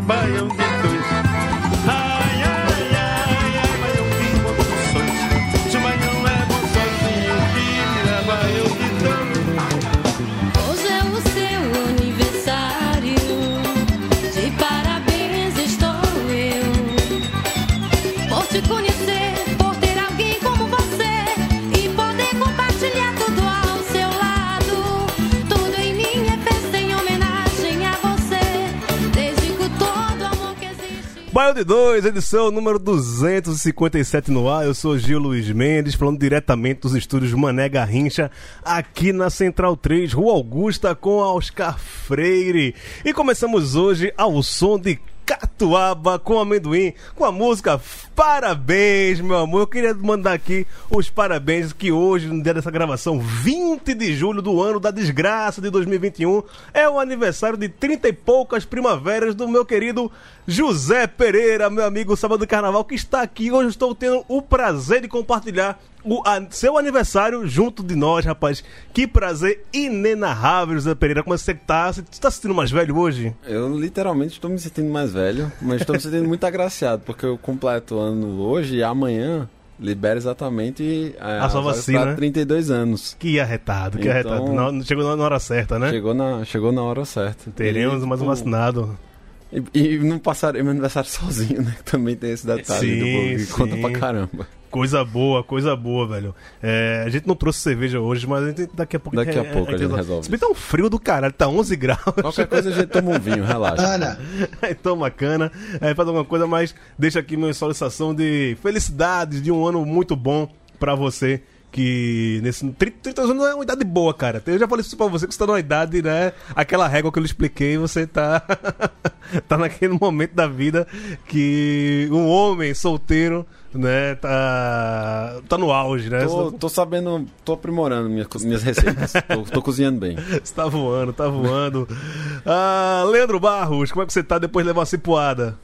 Baião de Dois. De 2, edição número 257 no ar. Eu sou Gil Luiz Mendes, falando diretamente dos estúdios Mané Garrincha, aqui na Central 3, Rua Augusta, com Oscar Freire. E começamos hoje ao som de Catuaba com amendoim, com a música Parabéns, meu amor. Eu queria mandar aqui os parabéns que hoje, no dia dessa gravação, 20 de julho do ano da desgraça de 2021, é o aniversário de 30 e poucas primaveras do meu querido José Pereira, meu amigo Sábado do Carnaval, que está aqui. Hoje estou tendo o prazer de compartilhar o a- seu aniversário junto de nós, rapaz. Que prazer inenarrável, José Pereira. Como você tá? Você está se sentindo mais velho hoje? Eu literalmente estou me sentindo mais velho, mas estou me sentindo muito agraciado, porque eu completo o ano hoje e amanhã libera exatamente a, A sua vacina, né? 32 anos. Que arretado, que Então- arretado. Na- chegou na hora certa, né? Chegou, na, chegou na hora certa. Teremos E, mais um vacinado. E, e não passarei meu aniversário sozinho, né? Que também tem esse detalhe Sim, do sim. conta pra caramba. Coisa boa, coisa boa, velho. É, a gente não trouxe cerveja hoje, mas a gente, daqui a pouco Daqui a pouco a gente resolve Se bem tá um frio do caralho, tá 11 graus. Qualquer coisa a gente toma um vinho, relaxa. Aí toma cana, aí faz alguma coisa, mas deixa aqui minha solicitação de felicidades, de um ano muito bom pra você. Que nesse 30, 30 anos é uma idade boa, cara. Eu já falei isso pra você que você tá numa idade, né? Aquela régua que eu lhe expliquei, você tá. tá naquele momento da vida que um homem solteiro, né, tá. tá no auge, né? Tô, tô sabendo, tô aprimorando minhas, minhas receitas. tô, tô cozinhando bem. Você tá voando, tá voando. Ah, Leandro Barros, como é que você tá depois de levar uma cipuada?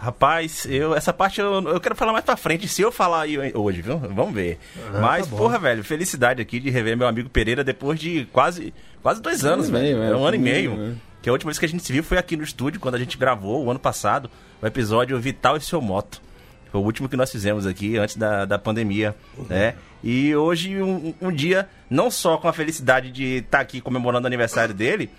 Rapaz, eu, essa parte eu, eu quero falar mais pra frente, se eu falar aí hoje, viu? Vamos ver. Mas, tá bom. porra, velho, felicidade aqui de rever meu amigo Pereira depois de quase, quase dois anos, ano e meio, velho. é, um ano e foi meio. né? Que a última vez que a gente se viu foi aqui no estúdio, quando a gente gravou, o ano passado, o episódio Vital e Seu Moto. Foi o último que nós fizemos aqui, antes da, da pandemia, né? E hoje, um, um dia, não só com a felicidade de estar aqui comemorando o aniversário dele,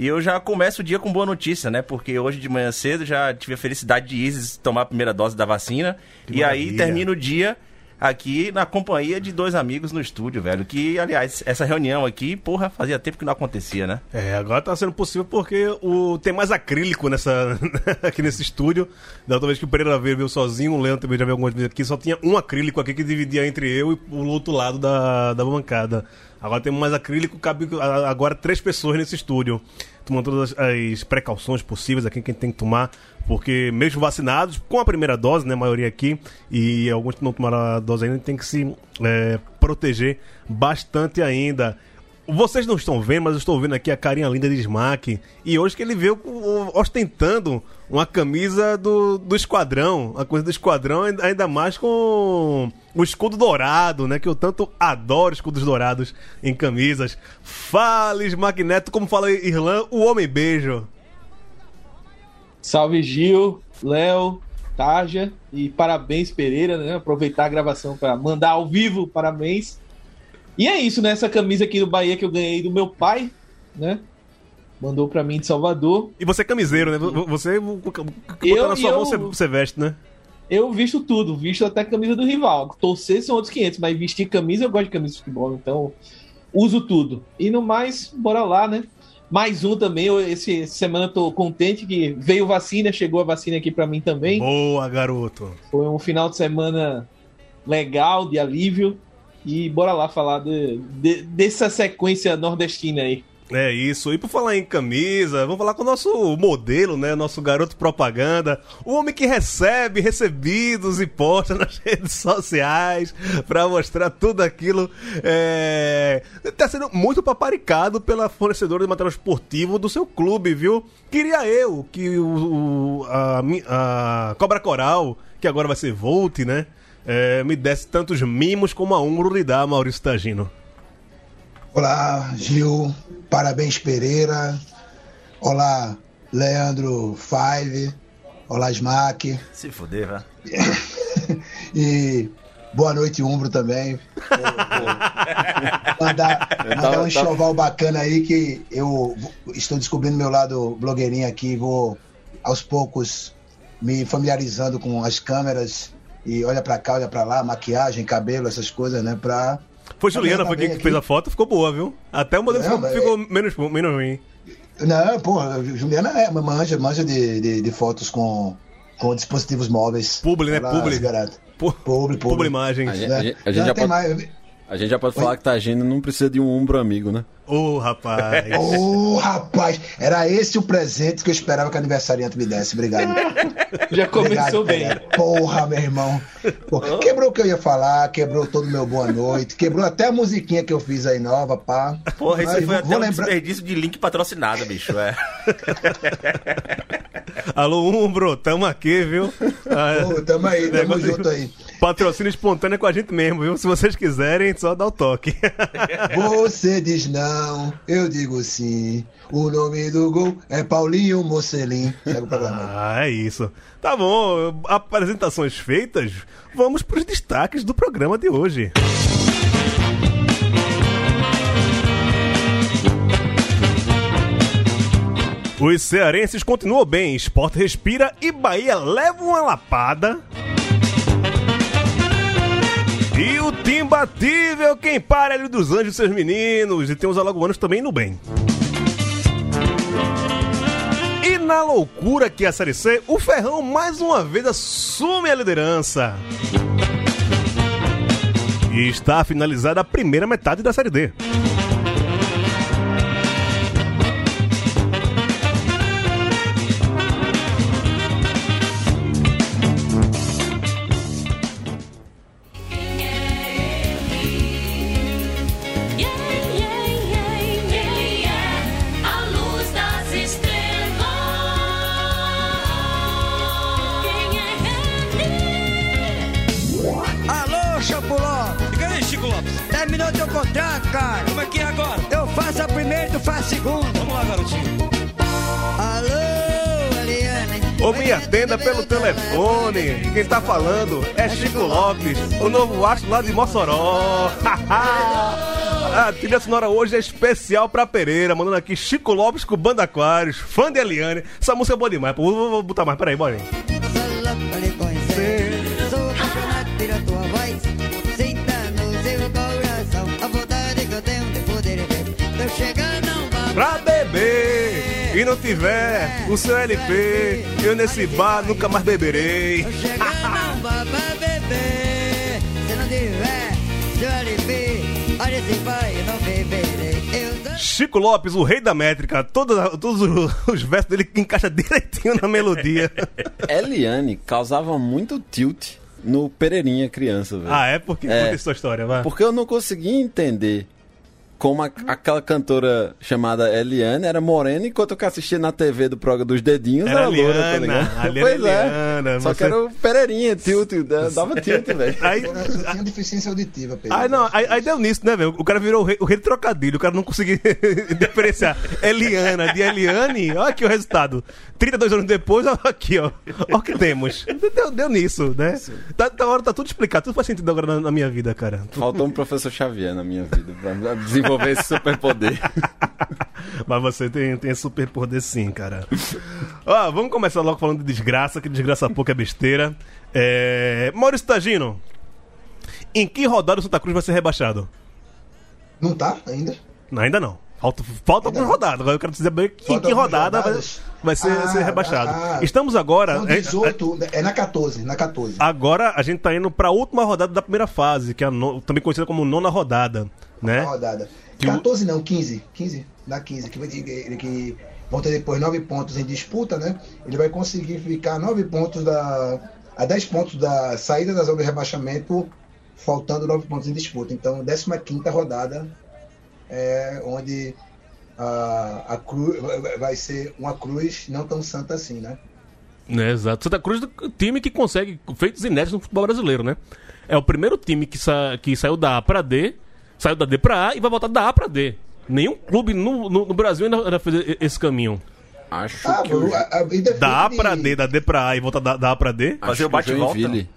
e eu já começo o dia com boa notícia, né? Porque hoje de manhã cedo já tive a felicidade de Isis tomar a primeira dose da vacina. Que e aí maravilha. termino o dia aqui na companhia de dois amigos no estúdio, velho. Que, aliás, essa reunião aqui, porra, fazia tempo que não acontecia, né? É, agora tá sendo possível porque o, tem mais acrílico nessa, aqui nesse estúdio. Da outra vez que o Pereira veio, veio sozinho, o Leandro também já veio algumas vezes aqui, só tinha um acrílico aqui que dividia entre eu e o outro lado da, da bancada. Agora temos mais acrílico, cabe agora três pessoas nesse estúdio. Tomando todas as, as precauções possíveis aqui que a gente tem que tomar, porque mesmo vacinados, com a primeira dose, né, a maioria aqui, e alguns que não tomaram a dose ainda, tem que se é, proteger bastante ainda. Vocês não estão vendo, mas eu estou vendo aqui a carinha linda de Smack. E hoje que ele veio ostentando uma camisa do, do esquadrão. A coisa do esquadrão, ainda- ainda mais com o escudo dourado, né? Que eu tanto adoro escudos dourados em camisas. Fala, Smack Neto, como fala Irlan, o homem beijo. Salve Gil, Léo, Tarja e parabéns Pereira, né? Aproveitar a gravação para mandar ao vivo parabéns. E é isso, né? Essa camisa aqui do Bahia que eu ganhei do meu pai, né? Mandou para mim de Salvador. E você é camiseiro, né? Você, botar Eu- na sua eu- mão, você, você veste, né? Eu visto tudo, visto até a camisa do rival. Torcer são outros 500, mas vestir camisa, eu gosto de camisa de futebol, então uso tudo. E no mais, bora lá, né? Mais um também, eu, esse essa semana eu tô contente que veio vacina, chegou a vacina aqui para mim também. Boa, garoto. Foi um final de semana legal, de alívio. E bora lá falar de, de- dessa sequência nordestina aí. É isso. E por falar em camisa, vamos falar com o nosso modelo, né? Nosso garoto propaganda. O homem que recebe recebidos e posta nas redes sociais pra mostrar tudo aquilo. É... Tá sendo muito paparicado pela fornecedora de material esportivo do seu clube, viu? Queria eu que o, a, a Cobra Coral, que agora vai ser Volt, né? é, me desse tantos mimos como a Umbro lhe dá, Maurício Tagino. Olá, Gil. Parabéns, Pereira. Olá, Leandro Five. Olá, Smack. Se fuder, vá. E boa noite, Umbro também. Vou- vou Mandar, mandar tava- um enxoval bacana aí que eu estou descobrindo meu lado blogueirinho aqui. Vou aos poucos me familiarizando com as câmeras. E olha pra cá, olha pra lá, maquiagem, cabelo, essas coisas, né? Pra Foi Juliana, Tá foi bem quem fez a foto, ficou boa, viu? Até o modelo Não, ficou, mas- ficou menos, menos ruim. Não, porra, Juliana é, manja, manja de, de, de fotos com, com dispositivos móveis. Publi, né? Publi. Publi, publi. Publi imagens. A gente, Né? a gente- a gente já tem pode, mais. A gente já pode falar que Tagino não precisa de um ombro amigo, né? Ô, rapaz. Ô, rapaz, era esse o presente que eu esperava que o aniversariante me desse. Obrigado. Já começou Obrigado, bem. Pereira. Porra, meu irmão. Pô, quebrou o que eu ia falar, quebrou todo o meu boa noite, quebrou até a musiquinha que eu fiz aí nova, pá. Porra, isso foi vou- até vou um lembrar- desperdício de link patrocinado, bicho. É. Alô, Umbro, tamo aqui, viu? Ah, Pô, tamo aí, tamo Negócio junto aí. Patrocínio espontâneo com a gente mesmo, viu? Se vocês quiserem, só dá o toque. Você diz não, eu digo sim. O nome do gol é Paulinho Mocelin. Segue o programa. ah, é isso. Tá bom, apresentações feitas, vamos pros destaques do programa de hoje. Os cearenses continuam bem, Sport respira e Bahia leva uma lapada. E o time batível, quem para ali dos anjos, seus meninos. E tem os alagoanos também no bem. E na loucura que é a Série C, o Ferrão mais uma vez assume a liderança. E está finalizada a primeira metade da Série D. segunda! Vamos lá, garotinho. Alô, Eliane! Ou me atenda pelo telefone. Quem tá falando é Chico Lopes, o novo astro lá de Mossoró. A trilha sonora hoje é especial pra Pereira, mandando aqui Chico Lopes com Banda Aquários, fã de Eliane. Essa música é boa demais, pô. Vou, vou botar mais, peraí, bora aí. E não tiver o seu LP, eu nesse bar nunca mais beberei. Tô chegando a bar pra beber. Se não tiver seu LP, olha esse bar eu não beberei. Eu sou Chico Lopes, o rei da métrica, todos, todos os- os versos dele encaixam direitinho na melodia. Eliane causava muito tilt no Pereirinha criança, velho. ah, é? Porque É. conta essa história, vai. Porque eu não conseguia entender como a- aquela cantora chamada Eliane era morena, enquanto eu assistia na TV do programa dos dedinhos Era era loura, tá ligado? pois Liana, é. Só você- que era o Pereirinha, tilt, da- dava tilt, velho. Aí, tinha deficiência auditiva, Pedro. aí, não, aí, aí deu nisso, né, velho? O cara virou o rei, o rei do trocadilho, o cara não conseguia diferenciar Eliana de Eliane. Olha aqui o resultado. 32 anos depois, ó, aqui, ó. Olha o que temos. Deu, deu nisso, né? Tá, tá, hora tá tudo explicado, tudo faz sentido agora na, na minha vida, cara. Faltou um professor Xavier na minha vida pra desenvolver esse superpoder. Mas você tem, tem super poder sim, cara. Ó, vamos começar logo falando de desgraça, que desgraça pouco é besteira. É... Maurício Tagino, em que rodada o Santa Cruz vai ser rebaixado? Não tá ainda? Não, ainda não. Falta, falta algumas rodadas. Agora eu quero dizer bem em que rodada vai, rodadas? vai ser, Ah, ser rebaixado. ah, ah. Estamos agora. Não, é- 18, é na 14, na 14. Agora a gente tá indo pra última rodada da primeira fase, que é a no- também conhecida como nona rodada, né? Na rodada. Que o- 14 não, 15. 15. na 15, que, que, que vão ter depois 9 pontos em disputa, né? Ele vai conseguir ficar 9 pontos da. a 10 pontos da saída da zona de rebaixamento, faltando 9 pontos em disputa. Então, 15 rodada é onde a, a cruz vai- ser uma cruz não tão santa assim, né? Né, exato. Santa Cruz é um time que consegue feitos inéditos no futebol brasileiro, né? É o primeiro time que, sa que saiu da A pra D, saiu da D pra A e vai voltar da A pra D. Nenhum clube no, no, no Brasil ainda, ainda fez esse caminho. Acho Ah, que o, a- a- Da A pra D, da D pra A e voltar da, da A pra D? acho Fazer o bate-volta. Joinville,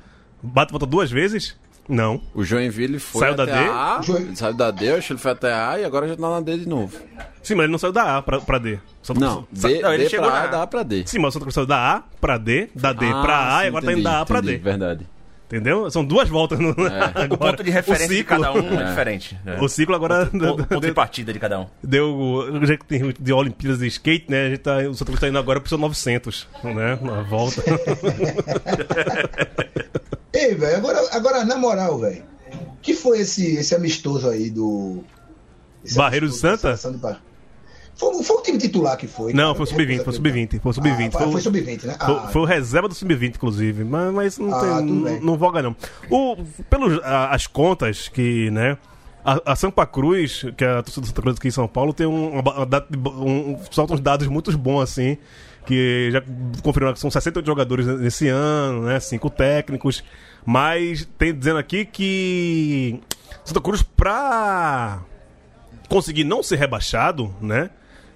Bate volta duas vezes? Não. o Joinville foi Saiu da até D? a Join- saiu da D, eu acho que ele foi até a e agora já tá na D de novo. Sim, mas ele não saiu da A pra, pra D. Só- Não, só- D, não, ele D chegou pra na A, da A pra D. Sim, mas o Santa Cruz saiu da A pra D, da D Ah, pra A sim, e agora entendi, tá indo da A pra entendi, D. Verdade. Entendeu? São duas voltas no, agora. O ponto de referência de ciclo- cada um é, É. diferente. né? O ciclo agora O ponto de partida de cada um. deu já que tem de Olimpíadas de skate, né? A gente tá, o Santa Cruz tá indo agora pro seu 900, né? Na volta. Ei, velho, agora, agora na moral, velho. que foi esse, esse amistoso aí do. esse Barreiros amistoso da Santa? Foi, foi o time titular que foi. Não, cara. foi o sub-20, foi o sub-20, foi o sub-20. Ah, foi, foi o- sub-20, né? foi- Ah, foi o reserva do sub-20, inclusive. Mas, mas não, Ah, tem, tudo não, não voga, não. O, pelos, a- as contas que, né? A, a Sampa Cruz, que é a torcida do Santa Cruz aqui em São Paulo, tem um, bo- um, solta uns dados muito bons, assim. Que já confirmaram que são 68 jogadores nesse ano, né? Cinco técnicos. Mas tem dizendo aqui que Santa Cruz, pra conseguir não ser rebaixado, né?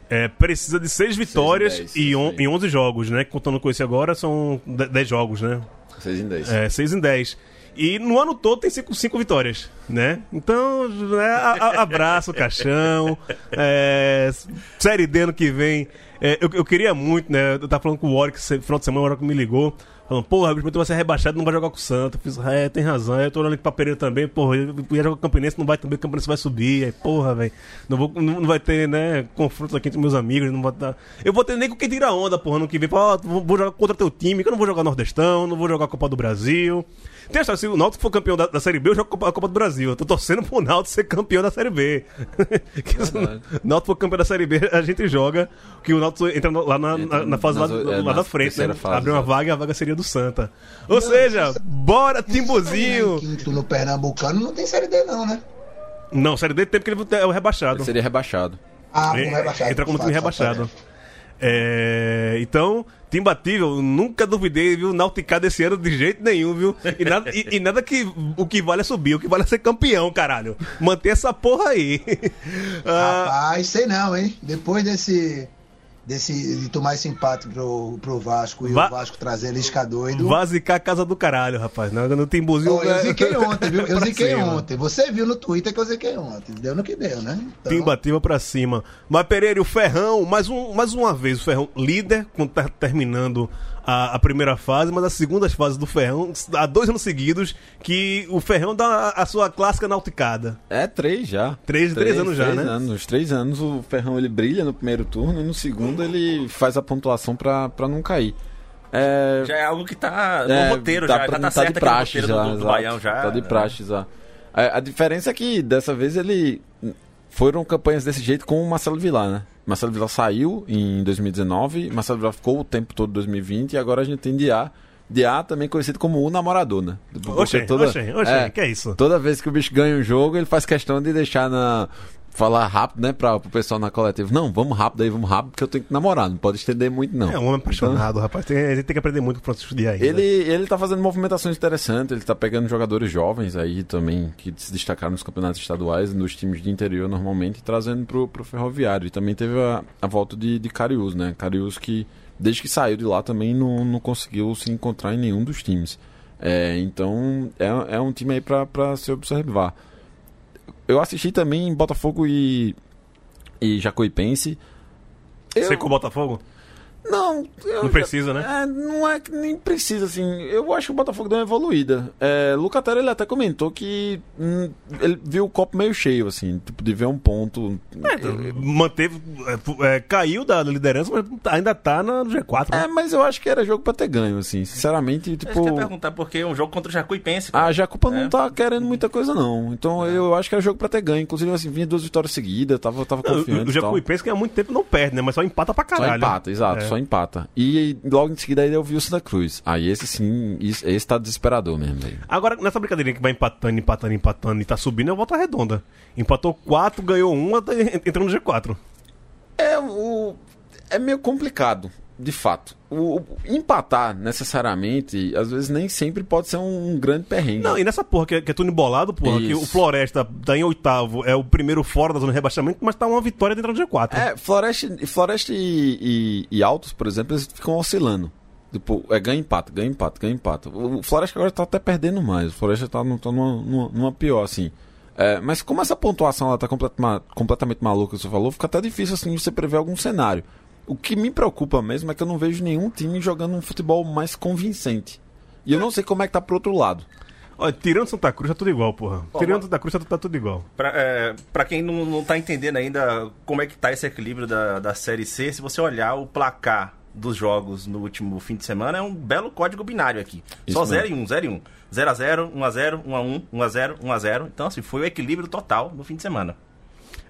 É, precisa de seis vitórias dez, e, on, em 11 jogos, né? Contando com esse agora, são 10 jogos, né? 6 em 10. É, 6 em 10. E no ano todo tem 5 cinco, vitórias, né? Então, né, a- a- abraço, caixão. É, série D ano que vem. É, eu, eu queria muito, né? Eu tava falando com o Warwick final de semana, o Warwick me ligou. Falando, porra, o Bispo vai ser rebaixado, não vai jogar com o Santos. Fiz, é, tem razão. Eu tô olhando aqui pra Pereira também, porra, eu ia jogar com o Campinense, não vai também, o Campinense vai subir. Aí, porra, velho, não, vou- não, não vai ter, né, confrontos aqui entre meus amigos, não vou dar... Eu vou ter nem com quem tira onda, porra, no que vem. Fala, ó, vou, vou jogar contra teu time, que eu não vou jogar Nordestão, não vou jogar Copa do Brasil. Tem a história, se o Náutico for campeão da, da Série B, eu jogo a Copa, a Copa do Brasil. Eu tô torcendo pro Náutico ser campeão da Série B. que se o Náutico for campeão da Série B, a gente joga, que o Náutico entra lá na, Entra na, na fase lá, nas- lá é, da na frente, né? fase, Abre uma exato. vaga e a vaga seria do Santa. Ou seja, bora, Timbuzinho! Quinto no Pernambucano não tem série D, não, né? Não, Série D tem porque ele é o rebaixado. Ele seria rebaixado. Ah, como É, rebaixado. Entra como time rebaixado. É, então, time batível, nunca duvidei, viu? Nauticado esse ano de jeito nenhum, viu? E nada, e, e nada que o que vale é subir, o que vale é ser campeão, caralho. Manter essa porra aí. Ah, Rapaz, sei não, hein? Depois desse. Desse de tomar esse empate pro, pro Vasco e Va- o Vasco trazer Lisca doido. Vai zicar a casa do caralho, rapaz. Não, no Timbuzinho. Ó, eu ziquei ontem, viu? Eu ziquei cima. ontem. Você viu no Twitter que eu ziquei ontem. Deu no que deu, né? Então, Timbativa pra cima. Mas Pereira, o Ferrão, mais, um, mais uma vez, o Ferrão líder, quando tá terminando a, a primeira fase, mas as segundas fases do Ferrão, há dois anos seguidos, que o Ferrão dá a, a sua clássica nauticada. É três já. Três- três anos já, três né? Anos. Nos três anos o Ferrão ele brilha no primeiro turno e no segundo ele faz a pontuação pra, pra não cair. É, Já é algo que tá no é, roteiro, tá já, pra- já tá tá certo de aqui no praxe roteiro já, do, do. Baião já. Tá de praxe já. A, a diferença é que dessa vez ele foram campanhas desse jeito com o Marcelo Vilar, né? Marcelo Vilar saiu em 2019, Marcelo Vilar ficou o tempo todo em 2020 e agora a gente tem Diá. Diá também conhecido como o namorador, né? Oxê, oxê, oxê, que é isso? Toda vez que o bicho ganha um jogo, ele faz questão de deixar na. Falar rápido, né, pra, pro pessoal na coletiva. Não, vamos rápido aí, vamos rápido, porque eu tenho que namorar. Não pode estender muito, não. É um homem apaixonado, rapaz. Tem, gente tem que aprender muito com o Francisco Dias. Ele, ele tá fazendo movimentações interessantes, ele tá pegando jogadores jovens aí também, que se destacaram nos campeonatos estaduais, nos times de interior normalmente, e trazendo pro, pro Ferroviário. E também teve a, a volta de, de Cariús, né? Cariús que, desde que saiu de lá, também não, não conseguiu se encontrar em nenhum dos times. É, então, é, é um time aí pra, pra se observar. Eu assisti também Botafogo e, e Jacuipense. Eu- Você com o Botafogo? Não, eu Não precisa, né? É, não é que nem precisa, assim. Eu acho que o Botafogo deu uma evoluída. É, Lucatero, ele até comentou que hum, ele viu o copo meio cheio, assim, tipo, de ver um ponto. Manteve. é, é, caiu da liderança, mas ainda tá na- no G4. né? É, mas eu acho que era jogo pra ter ganho, assim. Sinceramente, Eu tipo. queria perguntar porque é um jogo contra o Jacuipense. A Jacupa não É. tá querendo muita coisa, não. Então eu acho que era jogo pra ter ganho. Inclusive, assim, vinha duas vitórias seguidas, tava, tava Não, confiante. o e tal. Jacuipense que há muito tempo não perde, né? Mas só empata pra Só caralho. empata, exato, É. só empata. E logo em seguida aí eu vi o Santa Cruz. Aí esse sim, esse, esse tá desesperador mesmo, velho. Agora, nessa brincadeirinha que vai empatando, empatando, empatando e tá subindo, é volta redonda. Empatou 4, ganhou 1, entrando no G4. É, o, é meio complicado, de fato. O, o- empatar, necessariamente, às vezes nem sempre pode ser um, um grande perrengue. Não, e nessa porra que é, que é tudo embolado, porra, que Isso. o Floresta tá em oitavo, é o primeiro fora da zona de rebaixamento, mas tá uma vitória dentro do G4. É, Floresta, Floresta e, e, e Altos, por exemplo, eles ficam oscilando. Tipo, é ganha empata, ganha empata, ganha empata. O Floresta agora tá até perdendo mais. O Floresta tá, tá numa, numa, numa pior, assim. É, mas como essa pontuação ela tá completamente, completamente maluca, você falou, fica até difícil assim você prever algum cenário. O que me preocupa mesmo é que eu não vejo nenhum time jogando um futebol mais convincente. E eu não sei como é que tá pro outro lado. Olha, tirando Santa Cruz, tá tudo igual, porra. tirando Santa Cruz, tá, tá tudo igual. Pra, é, pra quem não, não tá entendendo ainda como é que tá esse equilíbrio da, da Série C, se você olhar o placar dos jogos no último fim de semana, é um belo código binário aqui. Isso Só mesmo. 0 e 1, 0 e 1. 0 a 0, 1 a 0, 1 a 1, 1 a 0, 1 a 0. Então, assim, foi o equilíbrio total no fim de semana.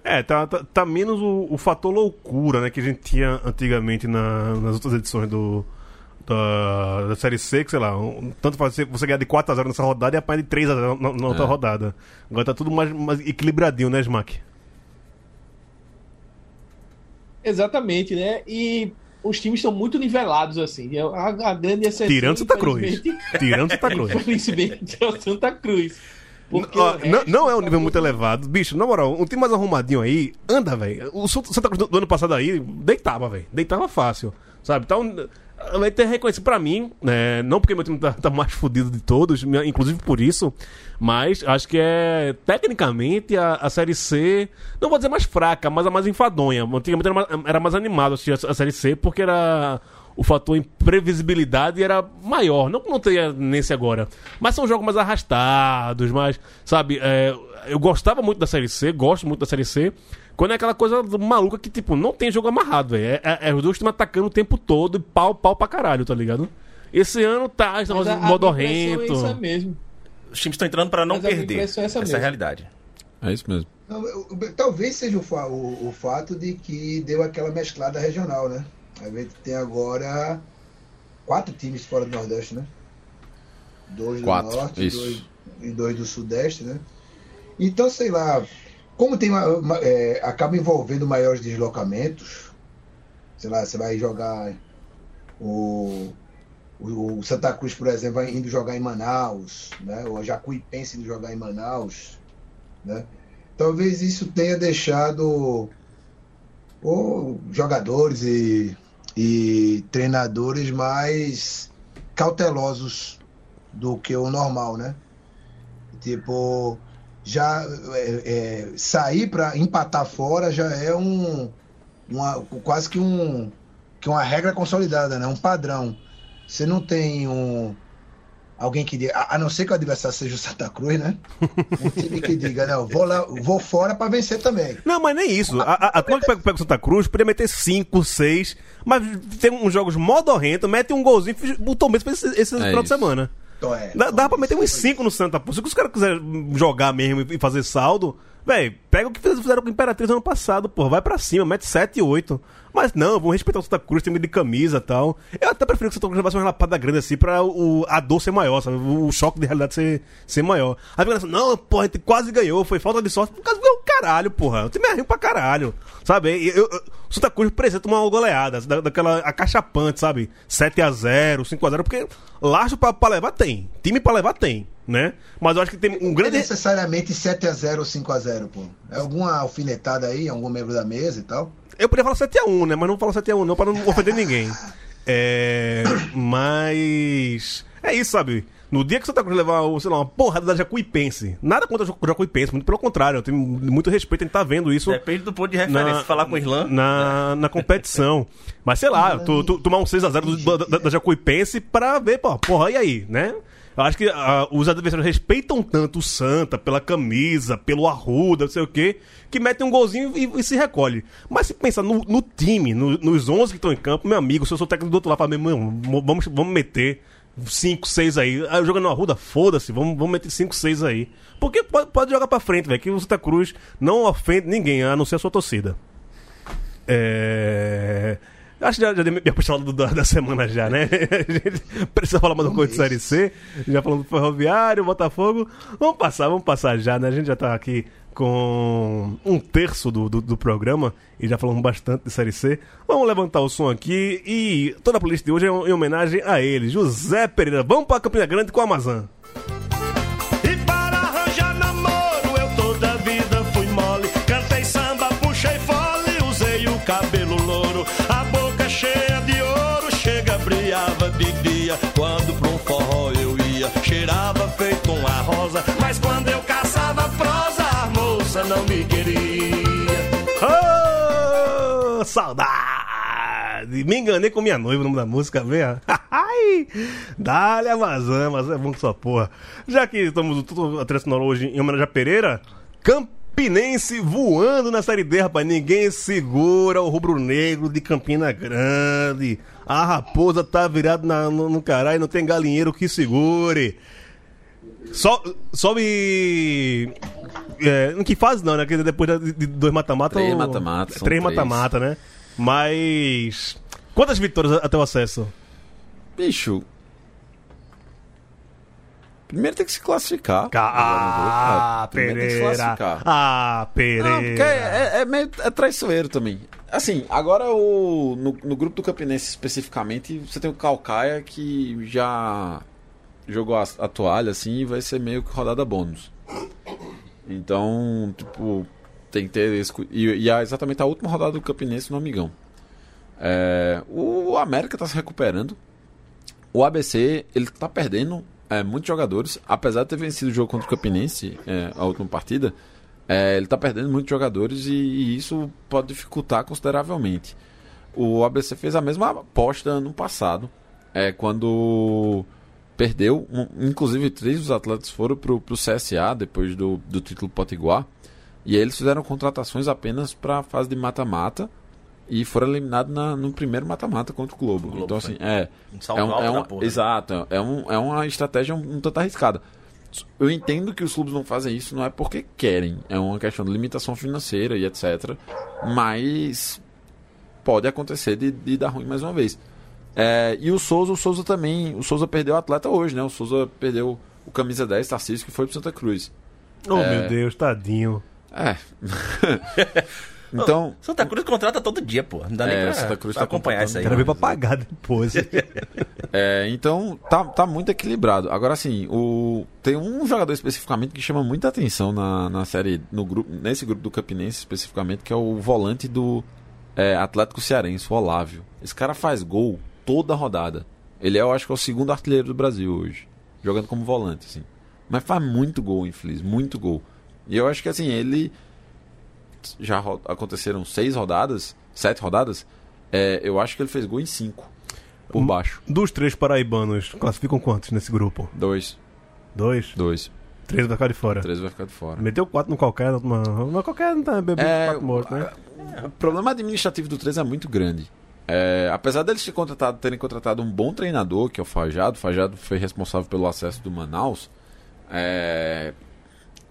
É, tá, tá, tá menos o, o fator loucura, né, que a gente tinha antigamente na- nas outras edições do, da, da Série C, que sei lá, um- tanto faz você, você ganhar de 4x0 nessa rodada e apanhar de 3x0 na, na outra É. rodada. Agora tá tudo mais, mais equilibradinho, né, Smack? Exatamente, né? E os times estão muito nivelados, assim. A, a grande exceção. Tirando Santa Cruz. Tirando Santa Cruz. Infelizmente, é o Santa Cruz. Porque não, resto não é um tá nível muito elevado. Bicho, na moral, um time mais arrumadinho aí, anda, velho. O Santa Cruz do, do ano passado aí, deitava, velho. Deitava fácil. Sabe? Então, vai ter reconhecido pra mim, né? Não porque meu time tá, tá mais fodido de todos, inclusive por isso, mas acho que é, tecnicamente, a, a Série C, não vou dizer mais fraca, mas a mais enfadonha. Antigamente era mais, era mais animado assistir a, a Série C, porque era o fator imprevisibilidade era maior. Não que não tenha nesse agora. Mas são jogos mais arrastados, mais. Sabe? é, eu gostava muito da Série C, gosto muito da Série C. Quando é aquela coisa maluca que, tipo, não tem jogo amarrado, velho. É, é, é os dois times atacando o tempo todo e pau, pau pra caralho, tá ligado? Esse ano tá Mas a modorrento. é isso mesmo. Os times estão entrando pra não Mas perder. é essa essa é a mesmo. realidade. É isso mesmo. Não, eu- eu- Talvez seja o, o- o fato de que deu aquela mesclada regional, né? A gente tem agora quatro times fora do Nordeste, né? Dois do Quatro, Norte isso. Dois, e dois do Sudeste, né? Então, sei lá, como tem é, acaba envolvendo maiores deslocamentos, sei lá, você vai jogar o, o, o Santa Cruz, por exemplo, vai indo jogar em Manaus, né? O Jacuipense indo jogar em Manaus, né? Talvez isso tenha deixado ou jogadores e, e treinadores mais cautelosos do que o normal, né? Tipo, já é, é, sair para empatar fora já é um uma, quase que um que uma regra consolidada, né? Um padrão. Você não tem um alguém que diga, a a não ser que o adversário seja o Santa Cruz, né? Um time que diga, não, vou lá, vou fora para vencer também. Não, mas nem isso. A, a, a pega, pega o Santa Cruz podia meter 5, 6, mas tem uns jogos modorrento, mete um golzinho. O Tom Benz fez esse, esse É final de isso. semana. Então, é, Dá, dá pra meter uns 5 no Santa. pô. Se os caras quiserem jogar mesmo e fazer saldo, velho, pega o que fiz- fizeram com o Imperatriz ano passado, pô. Vai pra cima, mete 7 e 8. Mas não, vamos respeitar o Santa Cruz, time de camisa e tal. Eu até prefiro que o Santa Cruz levasse uma lapada grande assim pra o, a dor ser maior, sabe? O choque de realidade ser, ser maior. Aí fica assim, não, porra, a gente quase ganhou, foi falta de sorte. Quase ganhou caralho, porra. O time é ruim pra caralho. Sabe? Eu, eu, o Santa Cruz precisa tomar uma goleada, da, daquela acachapante, sabe? 7x0, 5x0, porque laço pra, pra levar tem. Time pra levar tem, né? Mas eu acho que tem um Não é grande. necessariamente 7x0 ou 5x0, pô. É alguma alfinetada aí, algum membro da mesa e tal. Eu poderia falar 7x1, né? Mas não vou falar 7x1 não, pra não ofender ninguém. É. Mas. É isso, sabe? No dia que o Santa Cruz levar, sei lá, uma porrada da Jacuipense, nada contra o Jacuipense, muito pelo contrário, eu tenho muito respeito, a gente tá vendo isso Depende do ponto de referência. Na- Falar com o Irlan. na, na competição. Mas sei lá, tu, tu- tomar um 6x0 do- da, da, da Jacuipense pra ver, pô, porra, e aí, né? Eu acho que ah, os adversários respeitam tanto o Santa pela camisa, pelo arruda, não sei o quê, que metem um golzinho e, e se recolhe. Mas se pensar no, no time, no- nos 11 que estão em campo, meu amigo, se eu sou técnico do outro lado, meu irmão, vamos, vamos meter 5, 6 aí. Aí jogando no arruda, foda-se, vamos, vamos meter 5, 6 aí. Porque pode, pode jogar pra frente, velho, que o Santa Cruz não ofende ninguém, a não ser a sua torcida. É... Acho que já, já dei minha puxada da, da semana já, né? A gente precisa falar mais uma coisa de Série C. Já falando do Ferroviário, Botafogo. Vamos passar, vamos passar já, né? A gente já tá aqui com um terço do, do, do programa e já falamos bastante de Série C. Vamos levantar o som aqui e toda a playlist de hoje é em homenagem a ele, José Pereira. Vamos pra Campina Grande com a Amazon. Saudade! Me enganei com minha noiva, o nome da música, vem. Ai! Dá-lhe Amazon, mas é bom que sua porra. Já que estamos tudo a sonora hoje em homenagem a Pereira, Campinense voando na Série D, rapaz. Ninguém segura o rubro-negro de Campina Grande. A raposa tá virada na- no, no caralho, não tem galinheiro que segure. Só, sobe. É, que fase não, né? Porque depois de, dois mata-mata. Três ou- mata-mata, Três mata-mata, né? Mas. Quantas vitórias até o acesso? Bicho. Primeiro tem que se classificar. Ah, É, primeiro tem que se Pereira. classificar. Ah, Pereira. Não, porque é, é- é meio é traiçoeiro também. Assim, agora o, no, no grupo do Campinense especificamente, você tem o Calcaia que já jogou a, a toalha, assim, e vai ser meio que rodada bônus. Então, tipo, tem que ter esse. E, e é exatamente a última rodada do Campinense no Amigão. É, o América tá se recuperando. O ABC, ele tá perdendo é, muitos jogadores. Apesar de ter vencido o jogo contra o Campinense, é, a última partida, é, ele tá perdendo muitos jogadores e, e isso pode dificultar consideravelmente. O ABC fez a mesma aposta ano passado, é, quando perdeu. um- inclusive, três dos atletas foram pro, pro CSA depois do, do título Potiguar. E aí eles fizeram contratações apenas para a fase de mata-mata e foram eliminados na- no primeiro mata-mata contra o Globo. Globo, então, assim, é. Um é um- é um- porra, né? Exato. É, um, é uma estratégia um, um tanto arriscada. Eu entendo que os clubes não fazem isso, não é porque querem. É uma questão de limitação financeira e etc. Mas pode acontecer de, de dar ruim mais uma vez. É, e o Souza, o Souza também. O Souza perdeu o atleta hoje, né? O Souza perdeu o camisa 10, Tarcísio, que foi pro Santa Cruz. Oh, É. meu Deus, tadinho. É. então. Santa Cruz contrata todo dia, pô. Não dá É, nem pra, Santa Cruz pra tá acompanhar isso aí. Quero ver pra pagar depois. É, então tá, tá muito equilibrado. Agora assim, o tem um jogador especificamente que chama muita atenção na, na série, no grupo, nesse grupo do Campinense especificamente, que é o volante do é, Atlético Cearense, o Olávio. Esse cara faz gol toda rodada. Ele é, eu acho que é o segundo artilheiro do Brasil hoje, jogando como volante, assim. Mas faz muito gol, infeliz, muito gol. E eu acho que assim, ele já aconteceram seis rodadas, sete rodadas. é, eu acho que ele fez gol em cinco. Por baixo. Dos três paraibanos, classificam quantos nesse grupo? Dois. Dois? Dois. Três vai ficar de fora. Três vai ficar de fora. Meteu quatro no qualquer, uma, mas qualquer não tá bebendo É, quatro mortos, né? O problema administrativo do 3 é muito grande. É, apesar deles terem contratado, terem contratado um bom treinador, que é o Fajado, o Fajado foi responsável pelo acesso do Manaus. é,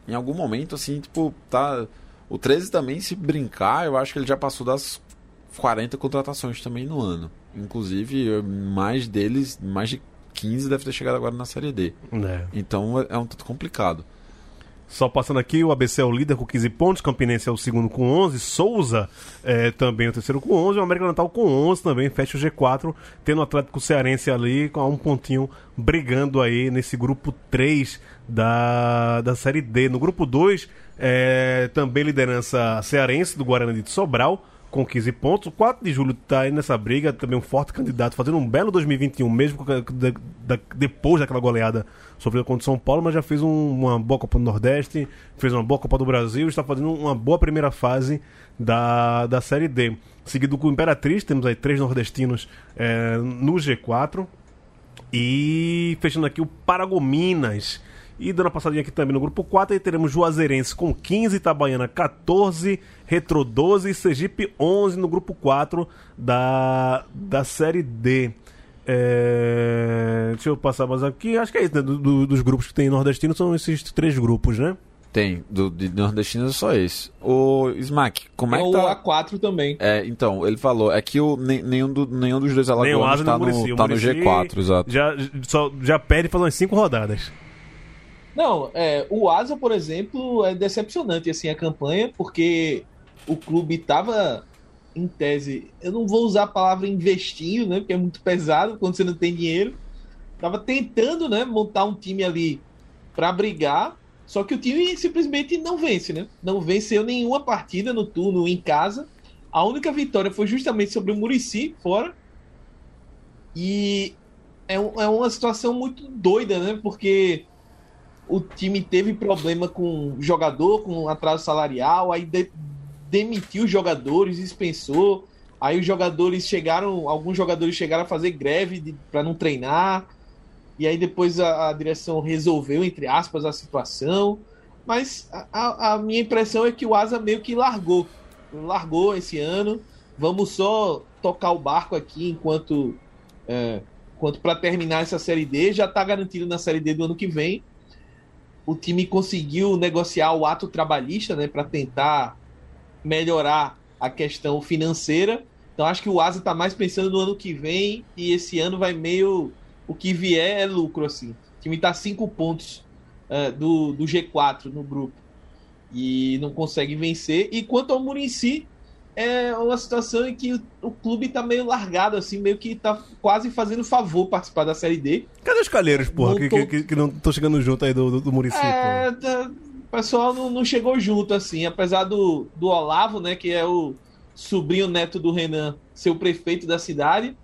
em algum momento, assim, tipo, tá. O 13 também, se brincar, eu acho que ele já passou das 40 contratações também no ano. Inclusive, mais deles, mais de 15 deve ter chegado agora na Série D. É. Então é, é um tanto complicado. Só passando aqui, o ABC é o líder com 15 pontos, Campinense é o segundo com 11, Souza é, também o terceiro com 11, o América Natal com 11 também, fecha o G4, tendo o Atlético Cearense ali com um pontinho brigando aí nesse grupo 3 da, da Série D. No grupo 2, é, também liderança cearense do Guarani de Sobral, com 15 pontos. O 4 de julho está aí nessa briga, também um forte candidato, fazendo um belo 2021, mesmo depois daquela goleada sobre contra o São Paulo, mas já fez um- uma boa Copa do Nordeste, fez uma boa Copa do Brasil, está fazendo uma boa primeira fase da, da Série D. Seguido com o Imperatriz, temos aí três nordestinos é, no G4. E fechando aqui o Paragominas. E dando uma passadinha aqui também no grupo 4, aí teremos Juazeirense com 15, Itabaiana 14, Retro 12 e Sergipe 11 no grupo 4 da, da Série D. É, deixa eu passar mais aqui. Acho que é isso, né? Do- do- dos grupos que tem nordestino são esses três grupos, né? Tem, do, de nordestinos é só esse. O Smack, como é É que o tá... A4 também. É, então, ele falou, é que o, nenhum, do- nenhum dos dois o alagoanos tá, o Muricy. no, O tá no Muricy G4, exato. Já, só, já perde faz umas 5 rodadas. Não, é, o Asa, por exemplo, é decepcionante assim a campanha, porque o clube estava em tese, eu não vou usar a palavra investindo, né, porque é muito pesado quando você não tem dinheiro. Tava tentando, né, montar um time ali para brigar, só que o time simplesmente não vence, né? Não venceu nenhuma partida no turno em casa. A única vitória foi justamente sobre o Murici fora. E é, um- é uma situação muito doida, né? Porque o time teve problema com jogador, com atraso salarial, aí de- demitiu os jogadores, dispensou. Aí os jogadores chegaram, alguns jogadores chegaram a fazer greve para não treinar. E aí depois a, a direção resolveu, entre aspas, a situação. Mas a- a, minha impressão é que o Asa meio que largou. Largou esse ano. Vamos só tocar o barco aqui enquanto, é, enquanto para terminar essa série D. Já está garantido na série D do ano que vem o time conseguiu negociar o ato trabalhista, né, para tentar melhorar a questão financeira. Então acho que o Asa está mais pensando no ano que vem e esse ano vai meio o que vier é lucro assim. O time está cinco pontos eh, do, do G4 no grupo e não consegue vencer. E quanto ao Murici, é uma situação em que o, o clube está meio largado assim, meio que está quase fazendo favor participar da Série D. Cadê os calheiros, porra, que, que, que, não estão chegando junto aí do, do, do Muricy, É, tá- o pessoal não, não chegou junto, assim, apesar do, do Olavo, né, que é o sobrinho neto do Renan, ser o prefeito da cidade.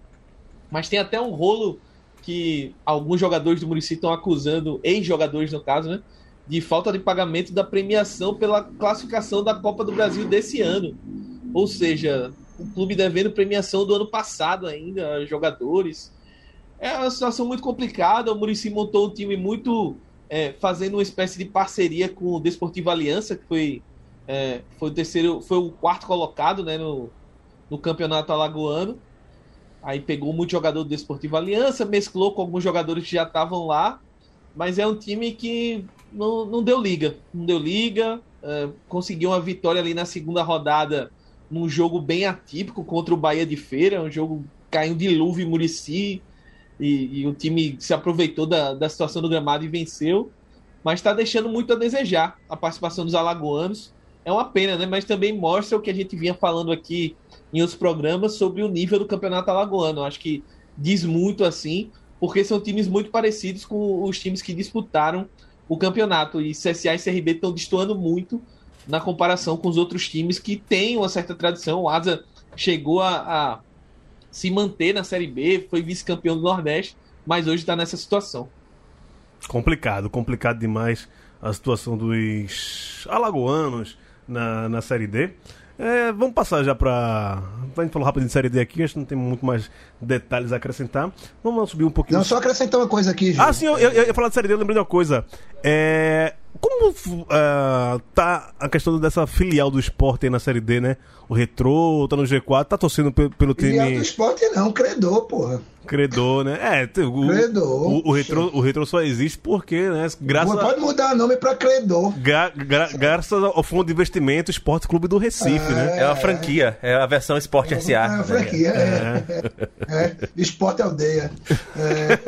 Mas tem até um rolo que alguns jogadores do município estão acusando, ex-jogadores no caso, né, de falta de pagamento da premiação pela classificação da Copa do Brasil desse ano. Ou seja, o clube devendo premiação do ano passado ainda, jogadores. É uma situação muito complicada. O Murici montou um time muito é, fazendo uma espécie de parceria com o Desportivo Aliança, que foi, é, foi o terceiro, foi o quarto colocado né, no, no campeonato alagoano. Aí pegou muito jogador do Desportivo Aliança, mesclou com alguns jogadores que já estavam lá, mas é um time que não, não deu liga. Não deu liga, é, conseguiu uma vitória ali na segunda rodada num jogo bem atípico contra o Bahia de Feira, um jogo caiu um dilúvio em Murici, e, e o time se aproveitou da, da situação do gramado e venceu, mas está deixando muito a desejar a participação dos alagoanos. É uma pena, né? Mas também mostra o que a gente vinha falando aqui em outros programas sobre o nível do campeonato alagoano. Acho que diz muito assim, porque são times muito parecidos com os times que disputaram o campeonato. E CSA e CRB estão destoando muito na comparação com os outros times que têm uma certa tradição. O Asa chegou a, a se manter na Série B, foi vice-campeão do Nordeste, mas hoje está nessa situação. Complicado, complicado demais a situação dos alagoanos na, na Série D. É, vamos passar já pra. A gente falou rápido de Série D aqui, acho que não tem muito mais detalhes a acrescentar. Vamos subir um pouquinho. Não, só acrescentar uma coisa aqui, Ju. Ah, sim, eu, eu, eu ia falar de Série D, eu lembrei de uma coisa. É, como ah, tá a questão dessa filial do esporte aí na Série D, né? O Retrô tá no G4, tá torcendo pe- pelo Filial do time esporte não, credor, porra. Credor, né? É, o, Credor. o, o, retrô, o Retrô só existe porque, né? Graças, a, Pode mudar o nome pra credor. gra- gra- graças ao Fundo de Investimento Esporte Clube do Recife, né? É uma franquia, é a versão Esporte SA. É uma franquia, é. é. Esporte aldeia. É,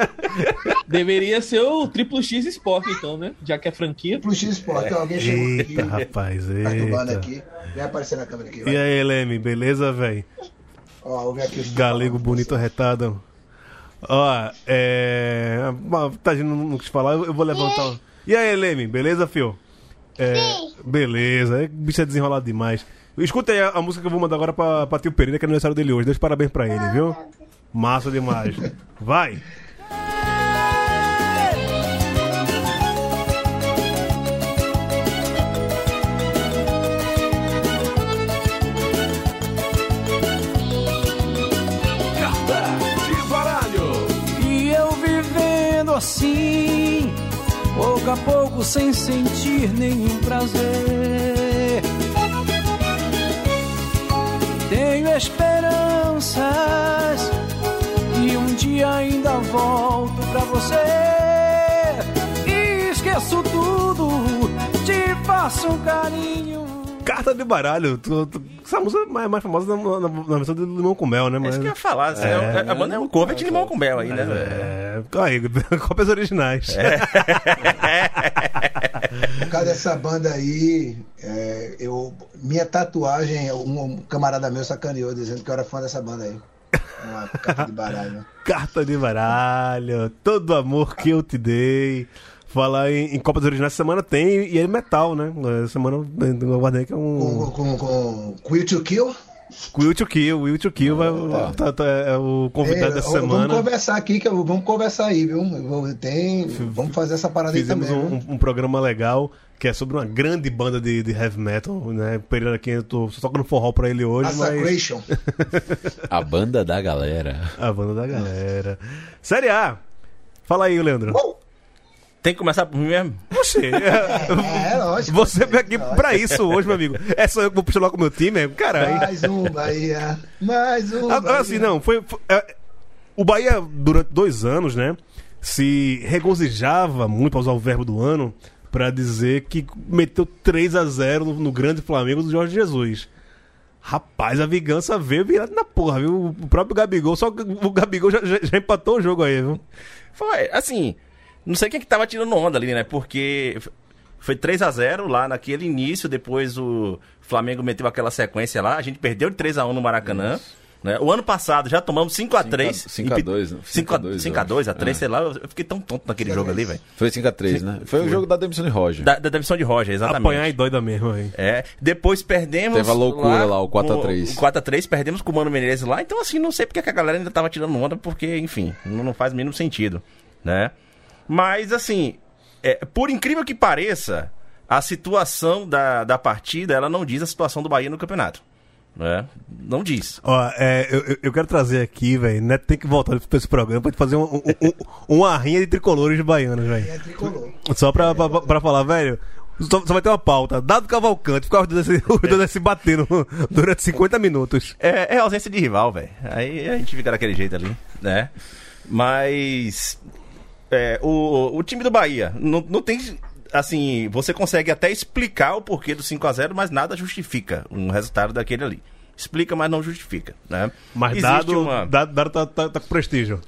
Deveria ser o Triplo X Sport, então, né? Já que é franquia. Plus X Esporte. Alguém chegou aqui. Eita, rapaz, Perturbando eita. aqui. Vai aparecer na câmera aqui. E Vai. aí, Leme, beleza, velho? Ó, ver aqui Galego bonito retado. Ó, é. ah, Tá, a gente não, quis falar, eu vou levantar. o- E aí, Leme, beleza, fio? É, beleza, é, bicho é desenrolado demais. Escuta aí a, a música que eu vou mandar agora pra, pra tio Pereira, que é aniversário dele hoje. Deixa parabéns pra ele, viu? Massa demais. Vai! Assim, pouco a pouco, sem sentir nenhum prazer. Tenho esperanças e um dia ainda volto pra você. E esqueço tudo, te faço um carinho. Carta de baralho. Tu- tu- essa música é mais, mais famosa na, na- na versão do Limão com Mel, né? É Mas, isso que eu ia falar. assim, é- a banda é um cover de limão com mel aí, né? é, aí, cópias originais. É. Por causa dessa banda aí, é, eu, minha tatuagem, um, um camarada meu sacaneou dizendo que eu era fã dessa banda aí. Uma carta de baralho. Carta de baralho, todo o amor que eu te dei. Falar em, em Copas Originais semana tem, e é metal, né? Essa semana eu aguardei que é Com, um. com, com Will to Kill. Will to Kill, Will to Kill vai, tá- tá- é o convidado Ei, dessa Vamos semana. conversar aqui, que eu- vamos conversar aí, viu? Tem, vamos fazer essa parada aí Fizemos também. um, um programa legal que é sobre uma grande banda de, de heavy metal, né? Pereira aqui, eu tô só tocando forró pra ele hoje, mas. Massacration. A banda da galera. A banda da galera. Série A. Fala aí, Leandro. Tem que começar por mim mesmo? Você. É, lógico. Você veio aqui pra isso hoje, meu amigo. É só eu que vou puxar logo com o meu time? é? Caralho. Mais um Bahia. Mais um Agora, Bahia. assim, não, foi. foi- é, o Bahia, durante dois anos, né, se regozijava muito, pra usar o verbo do ano, pra dizer que meteu 3 a 0 no, no grande Flamengo do Jorge Jesus. Rapaz, a vingança veio virada na porra, viu? O próprio Gabigol, só que o Gabigol já, já- já empatou o jogo aí, viu? Foi, assim, não sei quem que tava tirando onda ali, né? Porque foi 3 a 0 lá naquele início, depois o Flamengo meteu aquela sequência lá, a gente perdeu de 3 a 1 no Maracanã. Né? O ano passado já tomamos 5 a 3 5 a 2, né? 5 a 5 a 2, 5 a 2 a 3, É. sei lá, eu fiquei tão tonto naquele jogo ali, velho. Foi 5x3, né? Foi o jogo da demissão de Roger. Da, da demissão de Roger, exatamente. Apanhar e dói da mesma aí. É, depois perdemos. Teve a loucura lá, o 4 a 3. O 4x3, perdemos com o Mano Menezes lá. Então, assim, não sei porque que a galera ainda tava tirando onda, porque, enfim, não, não faz o mínimo sentido, né? Mas, assim, é, por incrível que pareça, a situação da, da partida, ela não diz a situação do Bahia no campeonato. Né? Não diz. Ó, é, eu, eu- quero trazer aqui, velho. Neto tem que voltar pra esse programa pra gente fazer um, um, um- uma rinha de tricolores baianos, velho. É tricolor. Só pra, pra, pra falar, velho. Só, só vai ter uma pauta. Dado Cavalcante, ficar os dois, os dois se batendo durante 50 minutos. É, é ausência de rival, velho. Aí a gente fica daquele jeito ali, né? Mas. É, o, o time do Bahia não, não tem. Assim, você consegue até explicar o porquê do 5 a 0 mas nada justifica um resultado daquele ali. Explica, mas não justifica, né? Mas Existe dado, uma- dado, dado tá, tá- tá com prestígio.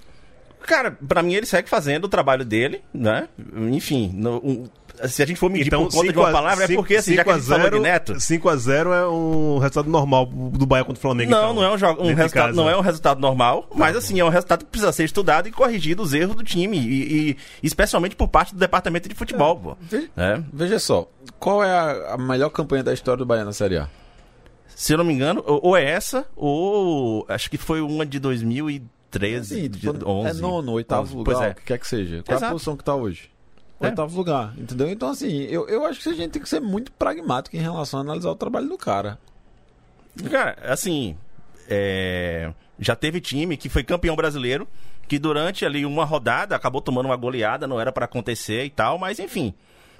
Cara, pra mim ele segue fazendo o trabalho dele, né? Enfim, no- um- se a gente for medir por conta de uma a- palavra, é cinco- porque, assim, já que a de 0, Neto... 5x0 é um resultado normal do Bahia contra o Flamengo. Não, então, não é um, jogo, um resultado, não é um resultado normal, mas assim, é um resultado que precisa ser estudado e corrigido os erros do time, e, e- especialmente por parte do departamento de futebol, pô. Ve- É. Veja só, qual é a, a melhor campanha da história do Bahia na Série A? Se eu não me engano, ou, é essa, ou acho que foi uma de 2013, Sim, de tipo, 11. é nono, oitavo 11, lugar, pois é. o que quer que seja. Qual é a Exato. posição que tá hoje? É. Oitavo lugar, entendeu? Então, assim, eu, eu acho que a gente tem que ser muito pragmático em relação a analisar o trabalho do cara. Cara, assim, é, já teve time que foi campeão brasileiro, que durante ali uma rodada acabou tomando uma goleada, não era pra acontecer e tal, mas enfim,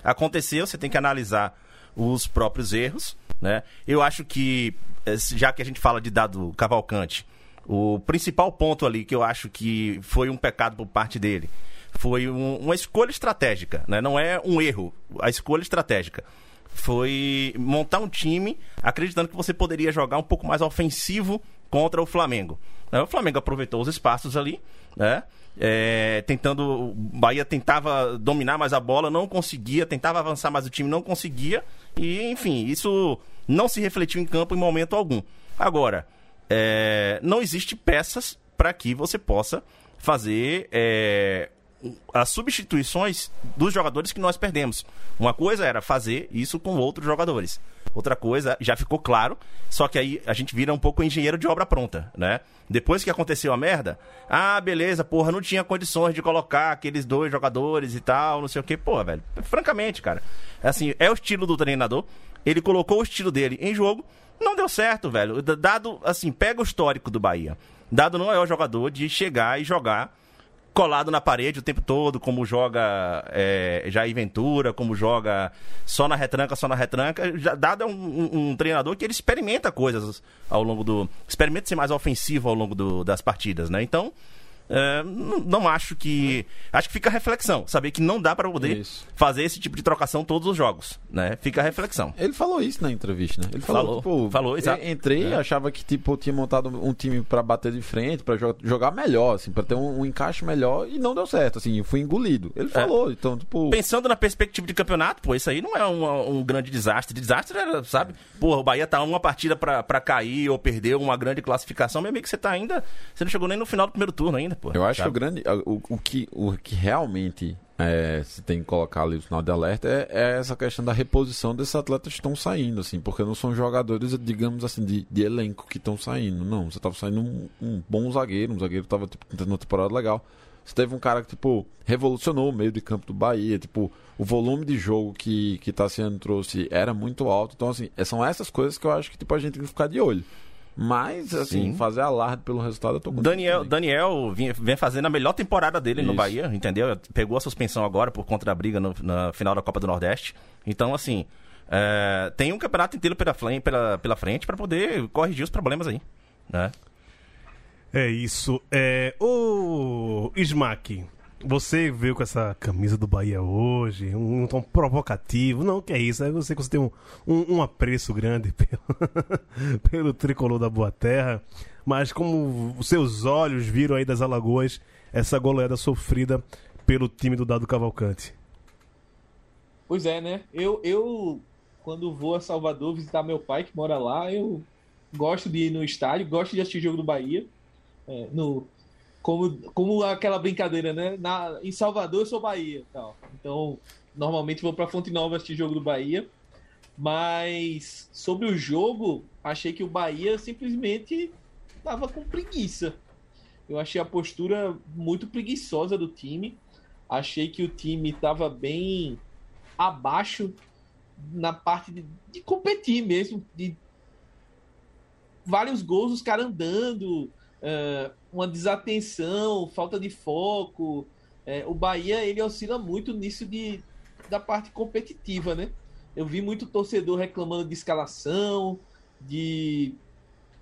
aconteceu, você tem que analisar os próprios erros, né? Eu acho que, eh, já que a gente fala de dado Cavalcante, o principal ponto ali que eu acho que foi um pecado por parte dele foi um- uma escolha estratégica, né? Não é um erro, a escolha estratégica foi montar um time acreditando que você poderia jogar um pouco mais ofensivo contra o Flamengo. Né? O Flamengo aproveitou os espaços ali, né? É, tentando. O Bahia tentava dominar mais a bola, não conseguia, tentava avançar mais o time, não conseguia. E, enfim, isso não se refletiu em campo em momento algum. Agora, é, não existe peças para que você possa fazer é, as substituições dos jogadores que nós perdemos. Uma coisa era fazer isso com outros jogadores. Outra coisa, já ficou claro, só que aí a gente vira um pouco engenheiro de obra pronta, né? Depois que aconteceu a merda, ah, beleza, porra, não tinha condições de colocar aqueles dois jogadores e tal, não sei o que. Pô, velho, francamente, cara, assim, é o estilo do treinador, ele colocou o estilo dele em jogo, não deu certo, velho. Dado, assim, pega o histórico do Bahia. Dado não é o jogador de chegar e jogar colado na parede o tempo todo, como joga é, Jair Ventura, como joga só na retranca, só na retranca. Já, dado é um, um- um treinador que ele experimenta coisas ao longo do. Experimenta ser mais ofensivo ao longo do- das partidas, né? Então. É, não, acho que. Acho que fica a reflexão. Saber que não dá para poder Isso. fazer esse tipo de trocação todos os jogos. né? Fica a reflexão. Ele falou isso na entrevista, né? Ele falou, Falou, tipo, falou, exato. Entrei, É. achava que tipo eu tinha montado um time pra bater de frente, pra jo- jogar melhor, assim, para ter um, um encaixe melhor e não deu certo, assim, eu fui engolido. Ele falou, então, tipo, Pensando na perspectiva de campeonato, pô, isso aí não é um, um grande desastre. Desastre era, sabe? Pô, o Bahia tá uma partida pra, pra cair ou perder uma grande classificação, mesmo que você tá ainda. Você não chegou nem no final do primeiro turno ainda, pô. eu acho que o grande o, o que o que realmente é, se tem que colocar ali o sinal de alerta é, é essa questão da reposição desses atletas que estão saindo, assim, porque não são jogadores, digamos assim, de, de elenco que estão saindo. Não, você tava saindo um, um bom zagueiro, um zagueiro que tava tipo, tendo uma temporada legal. Você teve um cara que, tipo, revolucionou o meio de campo do Bahia, tipo, o volume de jogo que, que Tassiano trouxe era muito alto. Então, assim, são essas coisas que eu acho que, tipo, a gente tem que ficar de olho. Mas, assim, Sim. fazer alarde pelo resultado, eu tô com Daniel, Daniel vinha- vem fazendo a melhor temporada dele no Isso. Bahia, entendeu? Pegou a suspensão agora por conta da briga no- na final da Copa do Nordeste. Então, assim, é, tem um campeonato inteiro pela, pela, pela frente pra poder corrigir os problemas aí. Né? É isso. É, ô Smack, você veio com essa camisa do Bahia hoje, um, tom provocativo. Não, que é isso. Eu sei que você tem um, um, um apreço grande pelo, pelo tricolor da Boa Terra. Mas como os seus olhos viram aí das Alagoas essa goleada sofrida pelo time do Dado Cavalcante. Pois é, né? Eu, eu, quando vou a Salvador visitar meu pai, que mora lá, eu gosto de ir no estádio, gosto de assistir jogo do Bahia. É, no, como, como aquela brincadeira, né? Na, em Salvador eu sou Bahia. Tal. Então, normalmente vou pra Fonte Nova assistir jogo do Bahia. Mas sobre o jogo, achei que o Bahia simplesmente tava com preguiça. Eu achei a postura muito preguiçosa do time. Achei que o time estava bem abaixo na parte de, de competir mesmo, de vários gols, os caras andando, eh, uma desatenção, falta de foco. Eh, o Bahia ele oscila muito nisso de, da parte competitiva, né? Eu vi muito torcedor reclamando de escalação, de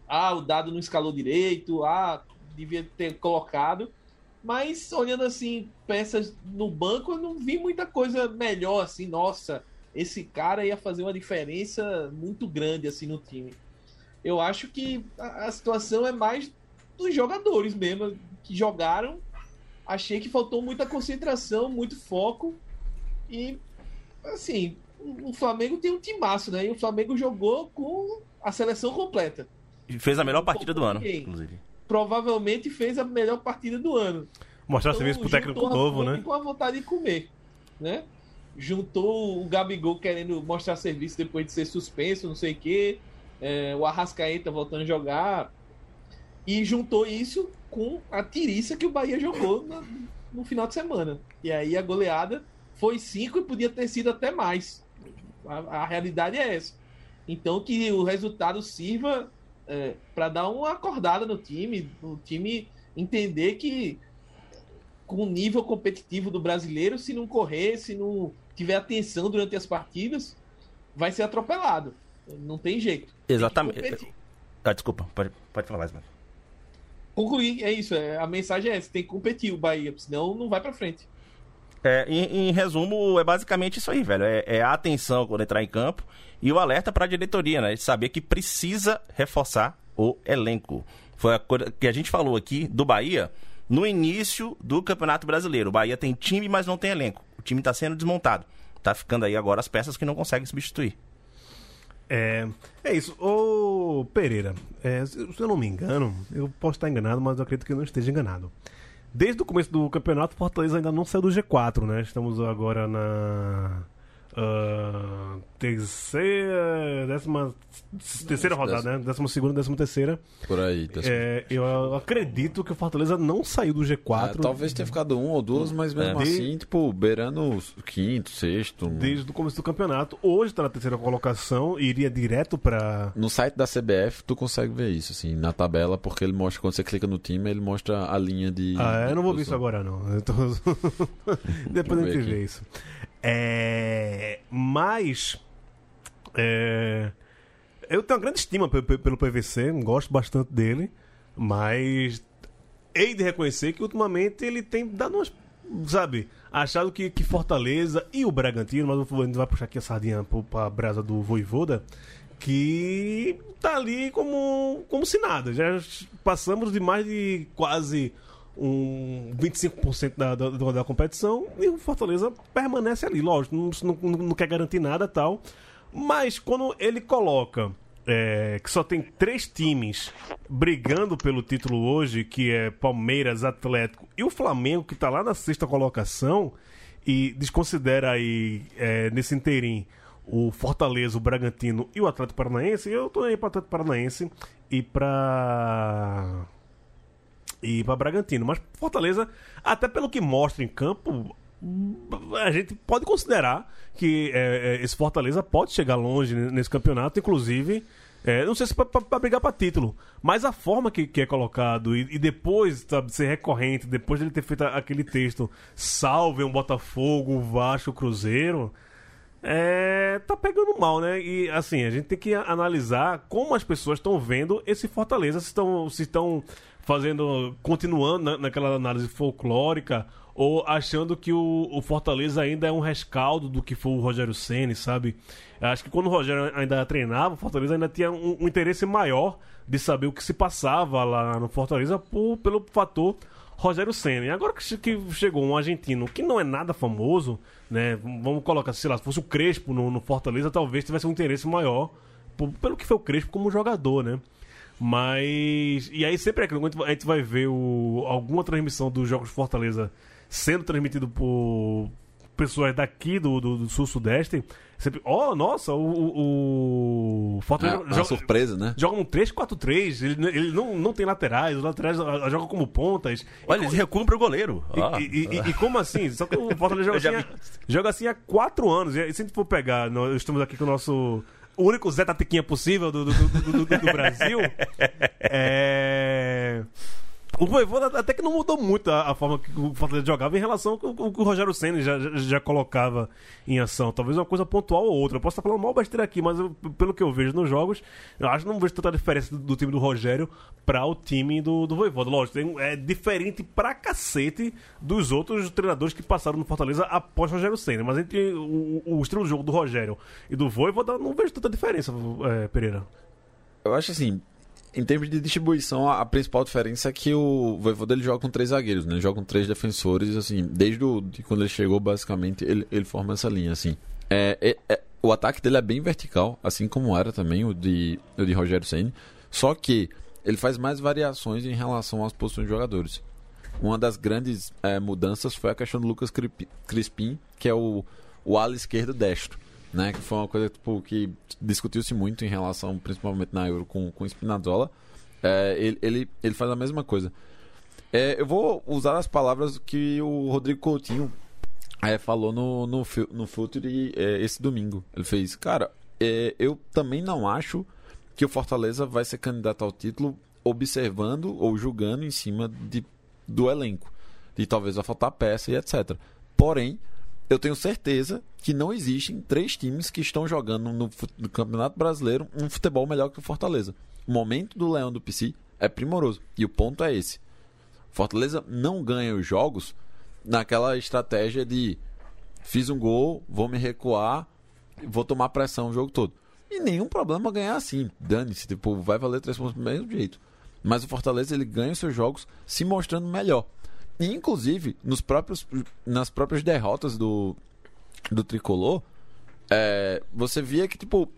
ah, o dado não escalou direito, ah, devia ter colocado. Mas olhando assim, peças no banco, eu não vi muita coisa melhor assim, nossa, esse cara ia fazer uma diferença muito grande assim no time. Eu acho que a, a situação é mais dos jogadores mesmo que jogaram. Achei que faltou muita concentração, muito foco e assim, o Flamengo tem um timaço, né? E o Flamengo jogou com a seleção completa. E fez a melhor partida do ano, inclusive. Provavelmente fez a melhor partida do ano. Mostrar Então, serviço pro técnico novo, né? Com a vontade de comer, né? Juntou o Gabigol querendo mostrar serviço depois de ser suspenso, não sei o quê. É, o Arrascaeta voltando a jogar. E juntou isso com a tiriça que o Bahia jogou na- no final de semana. E aí a goleada foi cinco e podia ter sido até mais. A, a realidade é essa. Então que o resultado sirva para dar uma acordada no time, o time entender que com o nível competitivo do brasileiro, se não correr, se não tiver atenção durante as partidas, vai ser atropelado. Não tem jeito. Tem Exatamente. competir. Ah, desculpa, pode, pode falar mais, mano. Concluir, é isso. é, a mensagem é essa: tem que competir o Bahia, senão não vai pra frente. É, em, em resumo, é basicamente isso aí, velho. É, é a atenção quando entrar em campo e o alerta para a diretoria, né? De saber que precisa reforçar o elenco. Foi a coisa que a gente falou aqui do Bahia no início do Campeonato Brasileiro. O Bahia tem time, mas não tem elenco. O time está sendo desmontado. Tá ficando aí agora as peças que não conseguem substituir. É, é isso. Ô Pereira, é, se eu não me engano, eu posso estar enganado, mas eu acredito que eu não esteja enganado. Desde o começo do campeonato, o Fortaleza ainda não saiu do G4, né? Estamos agora na. Ah, terceira. Décima. Terceira rodada, né? Décima segunda, décima terceira. Por aí. tá É, eu acredito que o Fortaleza não saiu do G4. É, talvez tenha ficado um ou duas, mas mesmo É. assim, tipo, beirando o quinto, sexto. Desde o começo do campeonato. Hoje tá na terceira colocação e iria direto pra. No site da CBF, tu consegue ver isso, assim, na tabela, porque ele mostra, quando você clica no time, ele mostra a linha de. Ah, eu não vou ver isso agora, não. Tô... Depois a gente vê isso. É... Mas. é, Eu tenho uma grande estima pe- pe- pelo PVC, gosto bastante dele, mas hei de reconhecer que ultimamente ele tem dado umas. Sabe, achado que, que Fortaleza e o Bragantino, mas a gente vai puxar aqui a sardinha pro- pra brasa do Voivoda, que tá ali como, como se nada. Já passamos de mais de quase um 25% da, da, da competição e o Fortaleza permanece ali. Lógico, não, não, não quer garantir nada tal. Mas quando ele coloca é, que só tem três times brigando pelo título hoje, que é Palmeiras, Atlético e o Flamengo, que tá lá na sexta colocação, e desconsidera aí é, nesse inteirinho o Fortaleza, o Bragantino e o Atlético Paranaense, eu tô aí para Atlético Paranaense e para e para Bragantino, mas Fortaleza, até pelo que mostra em campo, a gente pode considerar que é, é, esse Fortaleza pode chegar longe nesse campeonato, inclusive. é, não sei se para brigar para título, mas a forma que, que é colocado e, e depois sabe, ser recorrente, depois de ele ter feito aquele texto, salve um Botafogo, Vasco, Cruzeiro, é, tá pegando mal, né? E assim, a gente tem que analisar como as pessoas estão vendo esse Fortaleza, se estão se estão fazendo, continuando na- naquela análise folclórica ou achando que o, o Fortaleza ainda é um rescaldo do que foi o Rogério Ceni, sabe? Acho que quando o Rogério ainda treinava, o Fortaleza ainda tinha um, um interesse maior de saber o que se passava lá no Fortaleza por- pelo fator Rogério Senna. Agora que che- que chegou um argentino que não é nada famoso, né? Vamos colocar, sei lá, se fosse o Crespo no, no Fortaleza, talvez tivesse um interesse maior pelo que foi o Crespo como jogador, né? Mas. E aí sempre é aquilo, quando a gente vai ver o, alguma transmissão dos Jogos de Fortaleza sendo transmitido por pessoas daqui do, do, do Sul-Sudeste, sempre. Oh, nossa, o. o, o Fortaleza É uma surpresa, né? Joga um 3-4-3, ele, ele não, não tem laterais, os laterais ah, jogam como pontas. Olha, eles recuam pro goleiro. E, Ó. e- e- e como assim? Só que o Fortaleza joga, assim, há, joga assim há quatro anos. E se a gente for pegar, nós estamos aqui com o nosso. O único Zé Tatiquinha possível do, do, do- do- Brasil. é. O Voivoda até que não mudou muito a, a forma que o Fortaleza jogava em relação ao que o, que o Rogério Senna já, já, já colocava em ação. Talvez uma coisa pontual ou outra. Eu posso estar falando mal besteira aqui, mas eu- pelo que eu vejo nos jogos, eu acho que não vejo tanta diferença do, do time do Rogério para o time do, do Voivoda. Lógico, tem- é diferente pra cacete dos outros treinadores que passaram no Fortaleza após o Rogério Senna. Mas entre o, o estilo de jogo do Rogério e do Voivoda, não vejo tanta diferença, é, Pereira. Eu acho assim, em termos de distribuição, a, principal diferença é que o Voivoda ele joga com três zagueiros, né? Joga com três defensores, assim, desde o, de quando ele chegou, basicamente, ele, ele forma essa linha, assim. É, é- é- o ataque dele é bem vertical, assim como era também o de, o de Rogério Senna, só que ele faz mais variações em relação às posições de jogadores. Uma das grandes é, mudanças foi a questão do Lucas Crispim, que é o, o ala esquerdo destro, né? Que foi uma coisa tipo, que discutiu-se muito em relação, principalmente na Euro, com, com Spinazzola. É, ele, ele, ele faz a mesma coisa. É, eu vou usar as palavras que o Rodrigo Coutinho é, falou no, no, no Future é, esse domingo. Ele fez, cara, é, eu também não acho que o Fortaleza vai ser candidato ao título observando ou julgando em cima de, do elenco. De talvez vai faltar peça e etc. Porém, eu tenho certeza que não existem três times que estão jogando no, no Campeonato Brasileiro um futebol melhor que o Fortaleza. O momento do Leão do PC é primoroso. E o ponto é esse. Fortaleza não ganha os jogos naquela estratégia de fiz um gol, vou me recuar, vou tomar pressão o jogo todo. E nenhum problema ganhar assim. Dane-se, tipo, vai valer três pontos do mesmo jeito. Mas o Fortaleza ele ganha os seus jogos se mostrando melhor. E, inclusive, nos próprios, nas próprias derrotas do, do tricolor, é, você via que, tipo,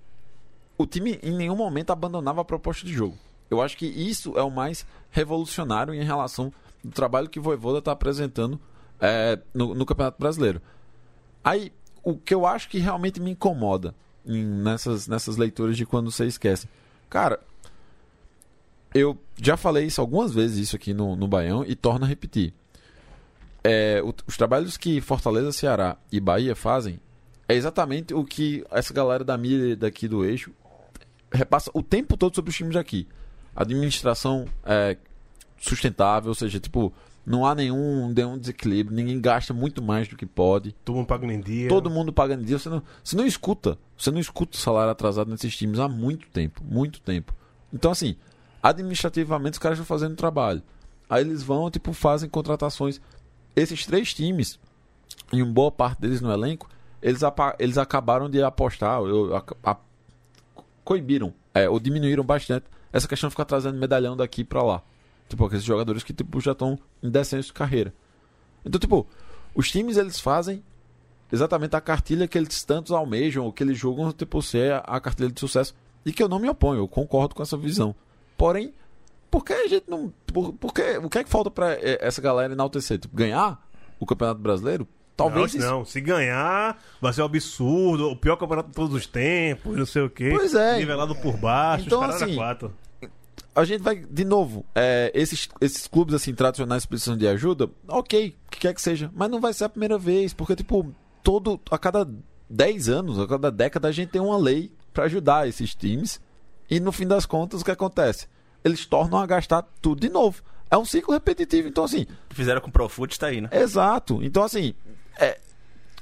o time em nenhum momento abandonava a proposta de jogo. Eu acho que isso é o mais revolucionário em relação do trabalho que o Voivoda está apresentando é, no, no Campeonato Brasileiro. Aí, o que eu acho que realmente me incomoda em- nessas, nessas leituras de quando você esquece. Cara, eu já falei isso algumas vezes isso aqui no, no Baião e torno a repetir. É, o- os trabalhos que Fortaleza, Ceará e Bahia fazem é exatamente o que essa galera da mídia daqui do eixo repassa o tempo todo sobre os times daqui. Administração é, sustentável, ou seja, tipo, não há nenhum, nenhum desequilíbrio, ninguém gasta muito mais do que pode. Todo mundo paga em dia. Todo mundo pagando em dia, você não, você não escuta, você não escuta o salário atrasado nesses times há muito tempo, muito tempo. Então assim, administrativamente os caras estão fazendo trabalho. Aí eles vão, tipo, fazem contratações. Esses três times, e uma boa parte deles no elenco, eles, eles acabaram de apostar, eu, a, a- coibiram, é, ou diminuíram bastante essa questão de ficar trazendo medalhão daqui pra lá. Tipo, aqueles jogadores que tipo, já estão em descenso de carreira. Então, tipo, os times eles fazem exatamente a cartilha que eles tantos almejam, ou que eles julgam tipo, ser a cartilha de sucesso. E que eu não me oponho, eu concordo com essa visão. Porém, por que a gente não. Por, por que, o que é que falta pra eh, essa galera enaltecer? Tipo, ganhar o Campeonato Brasileiro? Talvez não, isso- não, se ganhar, vai ser um absurdo, o pior campeonato de todos os tempos, não sei o quê. Pois é. Nivelado por baixo, Então, os caras assim, quatro. a gente vai, de novo, é, esses, esses clubes assim tradicionais precisam de ajuda, ok, o que quer que seja, mas não vai ser a primeira vez, porque, tipo, todo, a cada 10 anos, a cada década, a gente tem uma lei pra ajudar esses times, e no fim das contas, o que acontece? Eles tornam a gastar tudo de novo. É um ciclo repetitivo, então assim, Fizeram com o Profut, tá aí, né? Exato. Então, assim, é,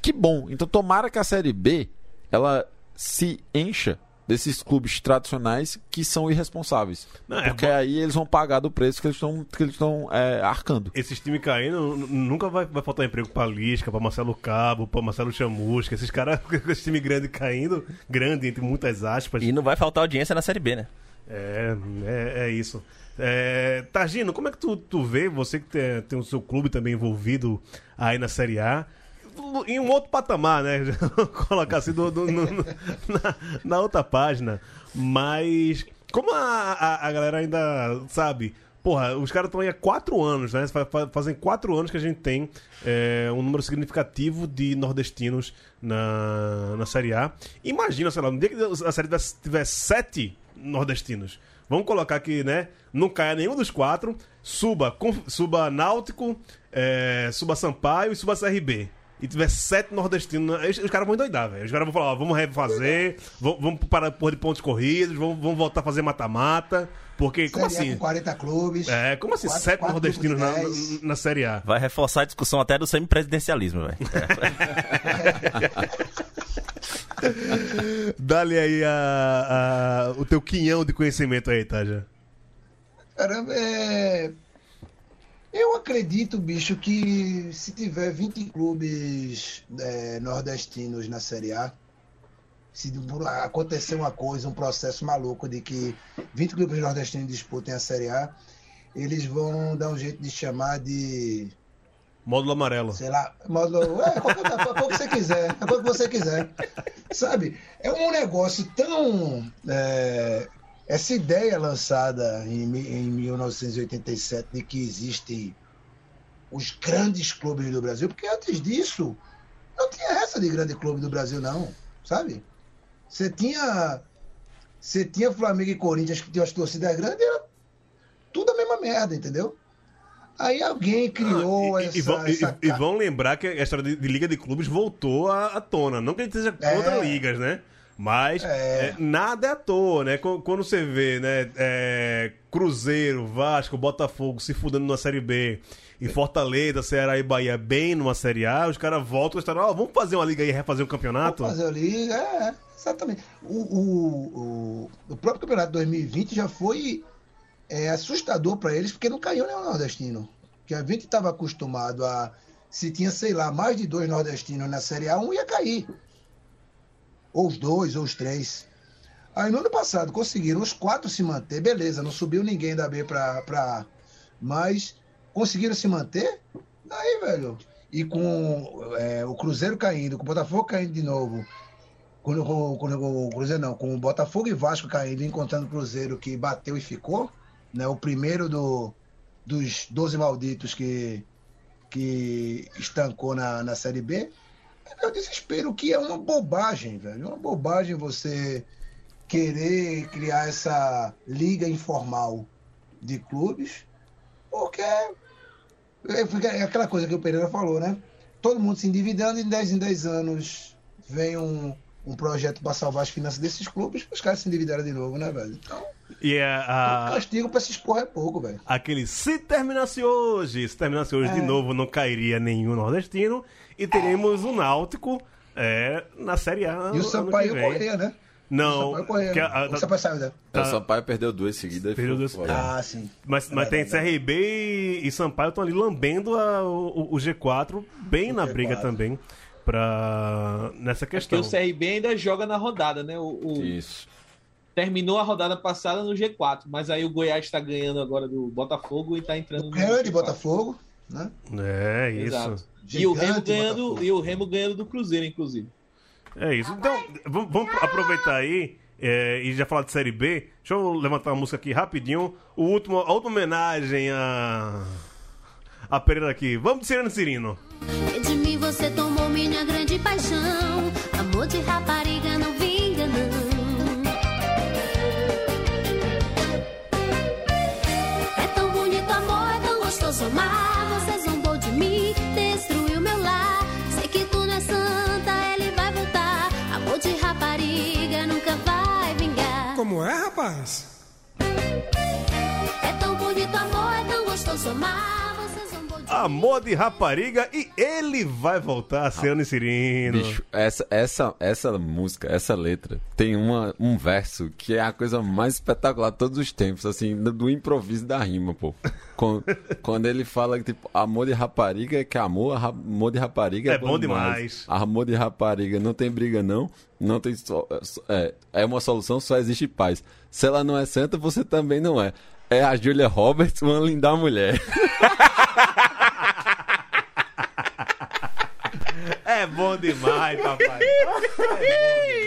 que bom. Então, tomara que a Série B ela se encha desses clubes tradicionais que são irresponsáveis. Não, é porque bom. aí eles vão pagar do preço que eles estão que eles estão é, arcando. Esses times caindo, nunca vai, vai faltar emprego pra Lisca, pra Marcelo Cabo, pra Marcelo Chamusca. Esses caras, com esse time grande caindo, grande entre muitas aspas. E não vai faltar audiência na Série B, né? É, é, é isso. É, Targino, como é que tu, tu vê, você que tem, tem o seu clube também envolvido aí na Série A, em um outro patamar, né? Colocar assim do- do- no- no- na, na outra página. Mas, como a, a, a galera ainda sabe, porra, os caras estão aí há quatro anos, né? Fa- fa- Fazem quatro anos que a gente tem é, um número significativo de nordestinos na, na Série A. Imagina, sei lá, no dia que a Série tiver sete nordestinos. Vamos colocar que, né? Não caia nenhum dos quatro. Suba, Conf- suba Náutico, é, suba Sampaio e suba CRB. E tiver sete nordestinos. Os, os caras vão endoidar, velho. Os caras vão falar, ó, vamos refazer, vamos, vamos parar de pontos corridos, vamos, vamos voltar a fazer mata-mata. Porque, como Série A assim? com 40 clubes. É, como assim? Quatro- sete quatro nordestinos na, na, Série A. Vai reforçar a discussão até do semipresidencialismo, velho. Dá-lhe aí a, a- o teu quinhão de conhecimento aí, Taja. Caramba, é... Eu acredito, bicho, que se tiver 20 clubes é, nordestinos na Série A, se acontecer uma coisa, um processo maluco de que 20 clubes nordestinos disputem a Série A, eles vão dar um jeito de chamar de, Módulo amarelo. sei lá, módulo. É, qual que, qual que você quiser, qual que você quiser. Sabe? É um negócio tão. é, essa ideia lançada em, em 1987 de que existem os grandes clubes do Brasil, porque antes disso não tinha essa de grande clube do Brasil, não, sabe? Você tinha. Você tinha Flamengo e Corinthians que tinham as torcidas grandes, era tudo a mesma merda, entendeu? Aí alguém criou Ah, E- essa. e, vão, e- essa e ca- vão lembrar que a história de, de Liga de Clubes voltou à, à tona. Não que a gente seja contra É. ligas, né? Mas É. é, nada é à toa, né? Qu- Quando você vê, né? é, Cruzeiro, Vasco, Botafogo se fudendo na Série B e Fortaleza, Ceará e Bahia bem numa Série A, os caras voltam e estão, ó, vamos fazer uma liga aí e refazer um campeonato? Vamos fazer ali, é, exatamente. O, o, o, próprio campeonato 2020 já foi é, assustador para eles, porque não caiu nenhum nordestino. Porque a gente estava acostumado a. Se tinha, sei lá, mais de dois nordestinos na Série A, um ia cair. Ou os dois, ou os três. Aí no ano passado conseguiram os quatro se manter, beleza, não subiu ninguém da B para A. Mas conseguiram se manter, aí, velho. E com é, o Cruzeiro caindo, com o Botafogo caindo de novo, quando, com o Cruzeiro não, com o Botafogo e Vasco caindo, encontrando o Cruzeiro que bateu e ficou, né? O primeiro do, dos 12 malditos que, que estancou na, na Série B. É o desespero, que é uma bobagem, velho. Uma bobagem você querer criar essa liga informal de clubes, porque é é aquela coisa que o Pereira falou, né? Todo mundo se endividando, em 10 em 10 anos vem um, um projeto para salvar as finanças desses clubes, os caras se endividaram de novo, né, velho? Então, E é o a, castigo pra esses porra é pouco, velho. aquele se terminasse hoje, se terminasse hoje de É. novo, não cairia nenhum nordestino e teremos o Náutico é, na Série A. E o Sampaio. Correia, né? Não, O Sampaio Correia. que a- a- o Sampaio saiu, né? É, O Sampaio perdeu duas seguidas. Perdeu duas- foi- Ah, sim. Mas, mas É tem. CRB e, e Sampaio estão ali lambendo a- o, o G4 bem na G4. briga também pra, nessa Porque questão. o CRB ainda joga na rodada, né? O, o- Isso. terminou a rodada passada no G4, mas aí o Goiás está ganhando agora do Botafogo e está entrando no Grande G4. Botafogo, né? É isso. Exato. E o, Remo ganhando, Botafogo. e o Remo ganhando do Cruzeiro, inclusive. É isso. Então, vamos, vamos aproveitar aí é, e já falar de Série B. Deixa eu levantar uma música aqui rapidinho. O último, a última homenagem a. A Pereira aqui. Vamos de Cirano Cirino. Rapaz? É tão bonito amor, é tão gostoso amar. Amor de rapariga e ele vai voltar a ser Ano Cirino. Bicho, essa, essa, essa música, essa letra, tem uma, um verso que é a coisa mais espetacular de todos os tempos, assim, do, do improviso da rima, pô. Quando, quando ele fala que, tipo, amor de rapariga é que amor, amor de rapariga é, É bom demais. Amor de rapariga não tem briga, não. Não tem só, é, é uma solução, só existe paz. Se ela não é santa, você também não é. É a Julia Roberts, uma linda mulher. É bom demais, papai. É bom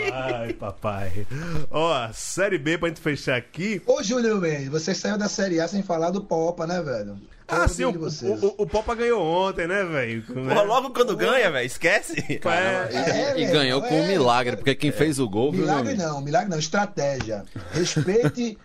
demais, papai. Ó, Série B pra gente fechar aqui. Ô, Júlio Mendes, você saiu da Série A sem falar do Popa, né, velho? Ah, sim, o, o, o Popa ganhou ontem, né, velho? Porra, logo quando ganha, velho, esquece. É, É, e velho, ganhou com um é. milagre, porque quem fez o gol, Milagre não, milagre não, estratégia. Respeite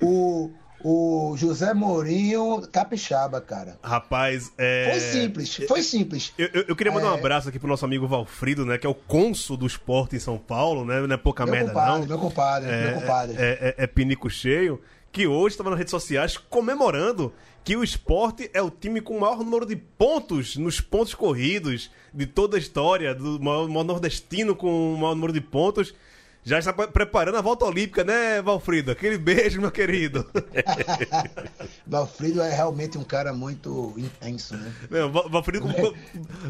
o, o José Mourinho Capixaba, cara. Rapaz, é. Foi simples, foi simples. Eu, eu- eu queria mandar um É. abraço aqui pro nosso amigo Valfrido, né? Que é o cônsul do esporte em São Paulo, né? Não é pouca Meu merda, compadre, não. meu compadre, é, meu compadre. É, é- é pinico cheio. Que hoje estava nas redes sociais comemorando que o esporte é o time com o maior número de pontos nos pontos corridos de toda a história, do maior, maior nordestino com o maior número de pontos. Já está pre- preparando a volta olímpica, né, Valfrido? Aquele beijo, meu querido. Valfrido é realmente um cara muito intenso, né? Não, Val- Valfrido com-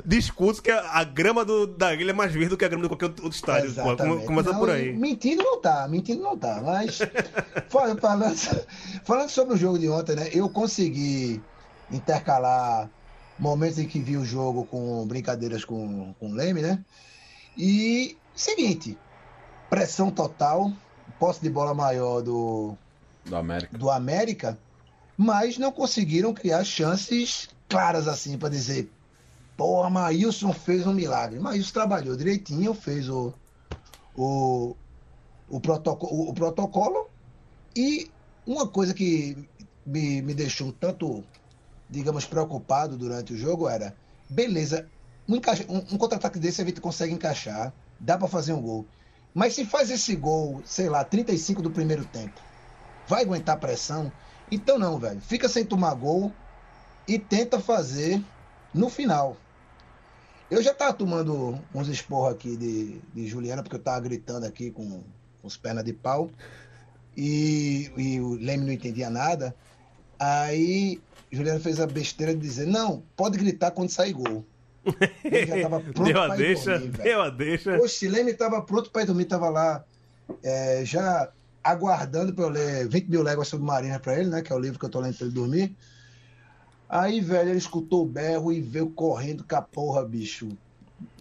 discute que a, grama do, da ilha é mais verde do que a grama de qualquer outro estádio. Pô, começa Não, por aí. Mentindo não tá, mentindo não tá. Mas fal- falando, falando sobre o jogo de ontem, né? Eu consegui intercalar momentos em que vi o jogo com brincadeiras com, com o Leme, né? E seguinte, pressão total, posse de bola maior do, Do América. do América, mas não conseguiram criar chances claras assim para dizer, porra, Maílson fez um milagre. Maílson trabalhou direitinho, fez o, o, o, protocolo, o, o protocolo e uma coisa que me, me deixou tanto, digamos, preocupado durante o jogo era, beleza, um, um, um contra-ataque desse a gente consegue encaixar, dá para fazer um gol. Mas se faz esse gol, sei lá, 35 do primeiro tempo, vai aguentar pressão? Então não, velho. Fica sem tomar gol e tenta fazer no final. Eu já tava tomando uns esporros aqui de, de Juliana, porque eu tava gritando aqui com, com os pernas de pau. E, e o Leme não entendia nada. Aí Juliana fez a besteira de dizer, não, pode gritar quando sair gol. Ele já tava pronto Deu a deixa, dormir, velho. deu a deixa. O Chilene estava pronto para ir dormir, estava lá é, já aguardando para eu ler 20 mil léguas submarinas para ele, né? Que é o livro que eu tô lendo para ele dormir. Aí, velho, ele escutou o berro e veio correndo com a porra, bicho.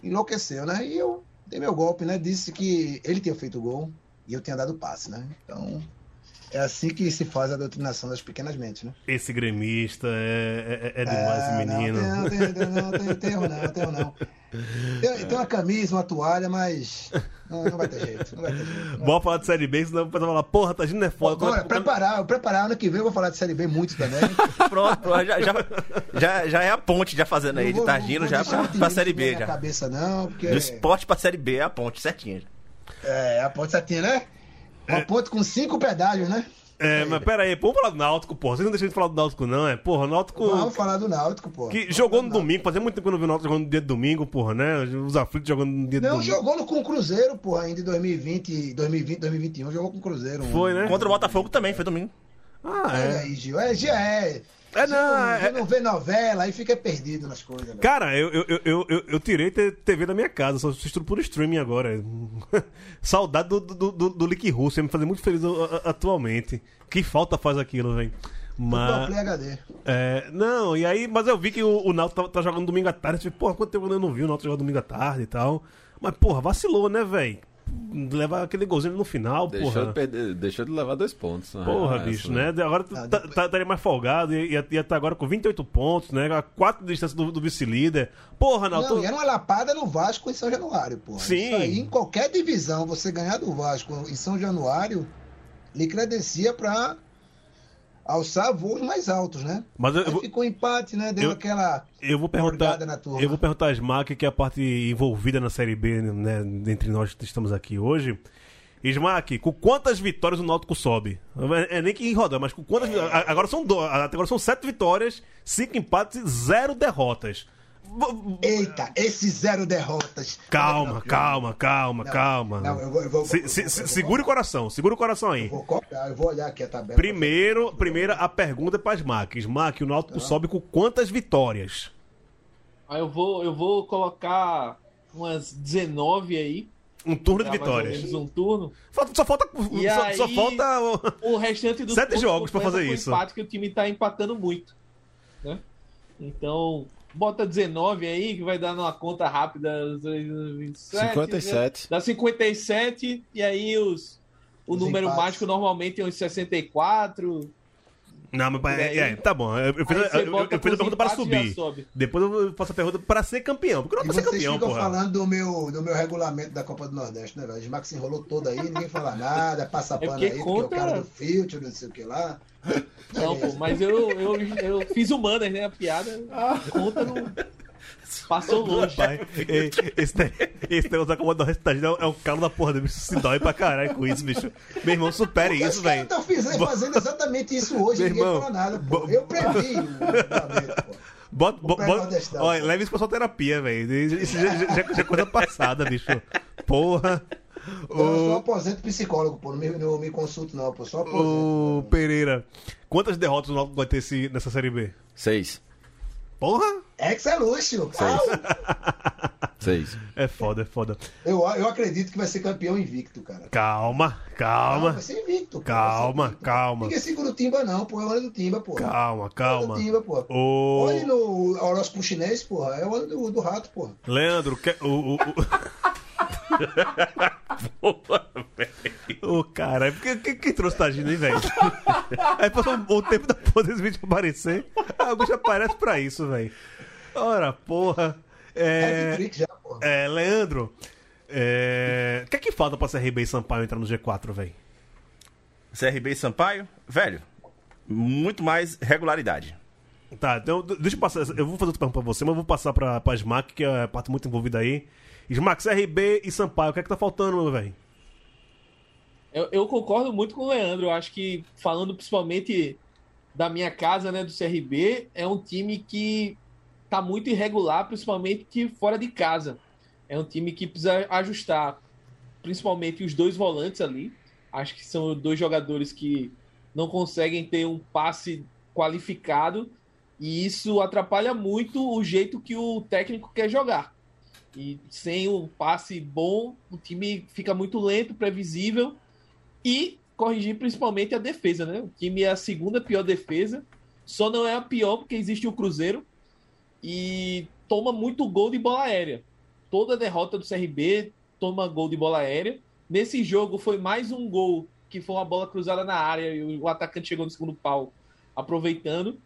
Enlouqueceu, né? E eu dei meu golpe, né? Disse que ele tinha feito o gol e eu tinha dado o passe, né? Então, É assim que se faz a doutrinação das pequenas mentes, né? Esse gremista é, é, é demais, esse Ah, menino. Não, tem, tem, tem, não, tem, tem erro não, tem não. Tem, tem uma camisa, uma toalha, mas não, não vai ter jeito. Não vai ter jeito. Bora falar de Série B, senão o pessoal vai falar, porra, tá agindo é foda. Bora, preparar, preparar. Ano que vem eu vou falar de Série B muito também. Pronto, já, já, já, já é a ponte já fazendo aí, Não de vou- Targino não vou já pra, pra Série B já. cabeça não, porque Do esporte pra Série B é a ponte, certinho. é a ponte certinha, né? Uma ponte com cinco pedágios, né? É, mas pera aí, vamos falar do Náutico, porra. Vocês não deixam de falar do Náutico, não, é? Porra, o Náutico. Vamos falar do Náutico, pô. Que jogou no domingo, fazia muito tempo que eu não vi o Náutico jogando no dia de domingo, porra, né? Os aflitos jogando no dia de Não, domingo. jogou no, com o Cruzeiro, porra, ainda em 2020, 2020, 2021. Jogou com o Cruzeiro. um- Foi, né? Contra o Botafogo também, foi domingo. Ah, Olha é. aí, Gil. É, Gil, é. É, não, Gil é- não vê novela, aí fica perdido nas coisas. velho. Cara, eu, eu, eu, eu, eu- tirei TV da minha casa, só assisto por streaming agora. Saudade do, do, do, do Lick Russo, ia me fazer muito feliz atualmente. Que falta faz aquilo, velho. Tudo Mas. Play HD. É, não, e aí, mas eu vi que o, o Náutico tá, tá jogando domingo à tarde. Eu falei, porra, quanto tempo eu não vi o Náutico jogar domingo à tarde e tal. Mas, porra, vacilou, né, velho? Levar aquele golzinho no final, Deixou porra. de, perder, deixou de levar dois pontos. na Porra, real, bicho, essa, né? Agora Ah, tá- depois- tá- estaria mais folgado, ia, estar agora com 28 pontos, né? A 4 de distância do, do vice-líder. Porra, Não, Náutico. e era uma lapada no Vasco em São Januário, porra. Sim. Isso aí, em qualquer divisão, você ganhar do Vasco em São Januário, lhe credencia pra alçar voos mais altos, né? Mas eu, vou, ficou empate, né? Deu eu- aquela. eu vou perguntar. Na turma. Eu vou perguntar a Smack, que é a parte envolvida na Série B, né? Entre nós que estamos aqui hoje. Smack, com quantas vitórias o Náutico sobe? É, é nem que em roda, mas com quantas. a- Agora são do, agora são sete vitórias, cinco empates e zero derrotas. Eita, esse zero derrotas. Calma, Não, calma, calma, não, calma. Não, eu vou. Eu vou, Se- eu se- vou- se- eu vou- segura o coração, segura o coração aí. Eu vou copiar, eu vou olhar aqui a tabela. Primeiro, primeira a pergunta é para Smack. Smack, o Náutico sobe com quantas vitórias? Aí eu vou, eu vou colocar umas 19 aí. Um turno de vitórias. um turno. Falta- Só falta. E Só, aí- só falta. o- O restante dos Sete jogos pra começa fazer isso. empate que o time tá empatando muito, né? Então, bota 19 aí, que vai dar numa conta rápida. 27, 57. Dá 57, e aí os, o Os número empates. mágico normalmente é uns 64. Não, mas é, aí. é, tá bom. Eu, eu fiz, Aí eu, eu fiz a os pergunta para subir. sobe. Depois eu faço a pergunta para ser campeão. Porque não é E pra ser campeão, ficam porra. falando do meu, do meu regulamento da Copa do Nordeste, né, velho? O Smack se enrolou todo aí, ninguém fala nada, passa É pano porque aí, porque o conta- cara do filtro, não sei o que lá. Não, pô, mas eu, eu, eu fiz humanas, né? A piada conta não. Passou longe. Pai, ei, esse, esse negócio da Copa do Restante é o calo da porra do bicho. Se dói pra caralho com isso, bicho. Meu irmão, supere Porque isso, os caras velho. estão fazendo, fazendo exatamente isso hoje, Meu ninguém irmão, fala nada, pô. Eu previ o pô. Bota, bota, olha, leva isso pra sua terapia, velho. Isso já, já, já é coisa passada, bicho. Porra. Eu sou O, aposento psicólogo, pô. Não me, não me consulto, não, pô. Só o aposento. Pereira. Quantas derrotas o Náutico vai ter esse, nessa Série B? Seis. Porra! Ex é luxo. Seis. É foda, é foda. Eu, eu acredito que vai ser campeão invicto, cara. Calma, Não, calma. vai ser invicto. pô. Calma, ser invicto. calma. Ninguém segura o Timba, não, pô. É o ano do Timba, pô. Calma, É o calma. do Timba, pô. O Olha no horóscopo chinês, porra. É o ano do, do rato, porra. Leandro, que... o, o, o... o cara, que, que, que trouxe Tagino, hein, velho? Aí passou um, um tempo depois desse bicho aparecer. Aí o bicho aparece pra isso, velho. Ora, porra. É, É, já, porra. é, Leandro, é... o que é que falta pra CRB e Sampaio entrar no G4, velho? CRB e Sampaio, velho, muito mais regularidade. Tá, então deixa eu passar. Eu vou fazer outra pergunta pra você, mas eu vou passar pra, pra Smack, que é a parte muito envolvida aí. Smack, CRB e Sampaio, o que é que tá faltando, meu velho? Eu, eu concordo muito com o Leandro. Eu acho que, falando principalmente da minha casa, né, do CRB, é um time que tá muito irregular, principalmente fora de casa. É um time que precisa ajustar, principalmente os dois volantes ali. Acho que são dois jogadores que não conseguem ter um passe qualificado e isso atrapalha muito o jeito que o técnico quer jogar. E sem o passe bom, o time fica muito lento, previsível e corrigir principalmente a defesa, né? O time é a segunda pior defesa, só não é a pior porque existe o Cruzeiro e toma muito gol de bola aérea. Toda derrota do CRB toma gol de bola aérea. Nesse jogo foi mais um gol que foi uma bola cruzada na área e o, atacante chegou no segundo pau aproveitando.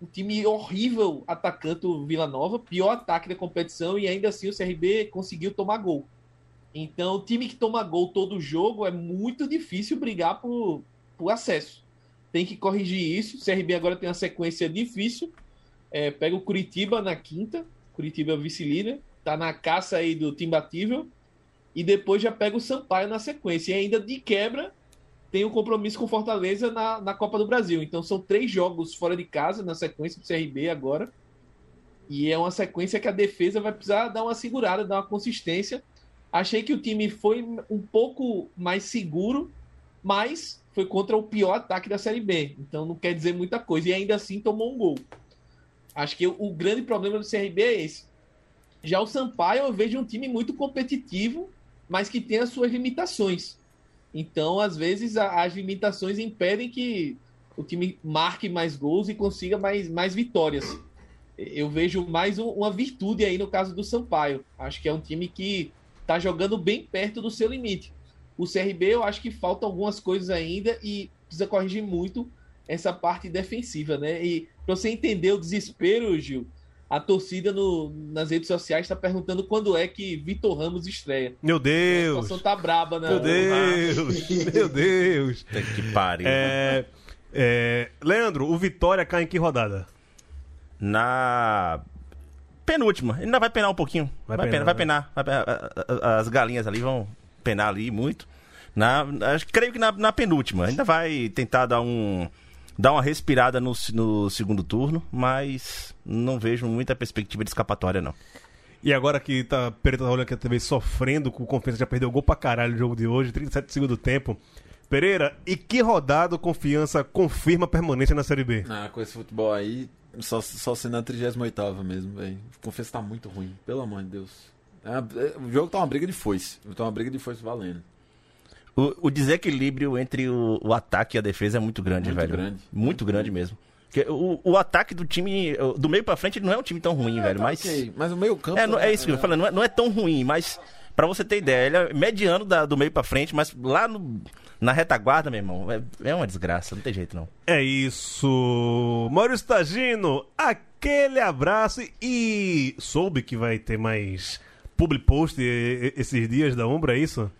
Um time horrível atacando o Vila Nova, pior ataque da competição e ainda assim o CRB conseguiu tomar gol. Então, o time que toma gol todo jogo é muito difícil brigar por, por acesso. Tem que corrigir isso. O CRB agora tem uma sequência difícil. É, pega o Curitiba na quinta. Curitiba é vice-líder. Tá na caça aí do time batível. E depois já pega o Sampaio na sequência. E ainda de quebra tem um compromisso com Fortaleza na, na Copa do Brasil. Então são três jogos fora de casa na sequência do CRB agora. E é uma sequência que a defesa vai precisar dar uma segurada, dar uma consistência. Achei que o time foi um pouco mais seguro, mas foi contra o pior ataque da Série B. Então não quer dizer muita coisa. E ainda assim tomou um gol. Acho que o grande problema do CRB é esse. Já o Sampaio eu vejo um time muito competitivo, mas que tem as suas limitações. Então, às vezes, a- as limitações impedem que o time marque mais gols e consiga mais, mais vitórias. Eu vejo mais um- uma virtude aí no caso do Sampaio. Acho que é um time que está jogando bem perto do seu limite. O CRB, eu acho que falta algumas coisas ainda e precisa corrigir muito essa parte defensiva, né? E para você entender o desespero, Gil, a torcida no- nas redes sociais está perguntando quando é que Vitor Ramos estreia. Meu A Deus! situação tá braba, né? Meu Deus! Meu Deus! Puta que pariu. É, é, Leandro, o Vitória cai em que rodada? Na penúltima. Ele ainda vai penar um pouquinho. Vai Vai, penar, penar, vai né? penar. Vai penar. A- a- As galinhas ali vão penar ali muito. Na, acho, creio que na, na penúltima. Ainda vai tentar dar um dar uma respirada no, no segundo turno, mas não vejo muita perspectiva de escapatória, não. E agora que tá, Pereira tá olhando aqui a TV sofrendo com confiança, já perdeu gol pra caralho no jogo de hoje, 37 do segundo tempo. Pereira, e que rodada o confiança confirma permanência na Série B? Ah, com esse futebol aí, só, só sendo a 38 mesmo, velho. Confesso que tá muito ruim, pelo amor de Deus. É é- o jogo tá uma briga de foice. Tá uma briga de foice valendo. O, o desequilíbrio entre o, o ataque e a defesa é muito grande, Muito velho. grande. Muito grande mesmo. Porque o, o ataque do time, do meio pra frente, não é um time tão ruim, velho. Tá Mas. ok, Mas o meio campo. É, não- é isso que eu tô falando, não é, não é tão ruim, mas pra você ter ideia, ele é mediano da- do meio pra frente, mas lá no- na retaguarda, meu irmão, é, é uma desgraça, não tem jeito não. É isso. Maurício Tagino, aquele abraço e soube que vai ter mais public post esses dias da Umbra, é isso?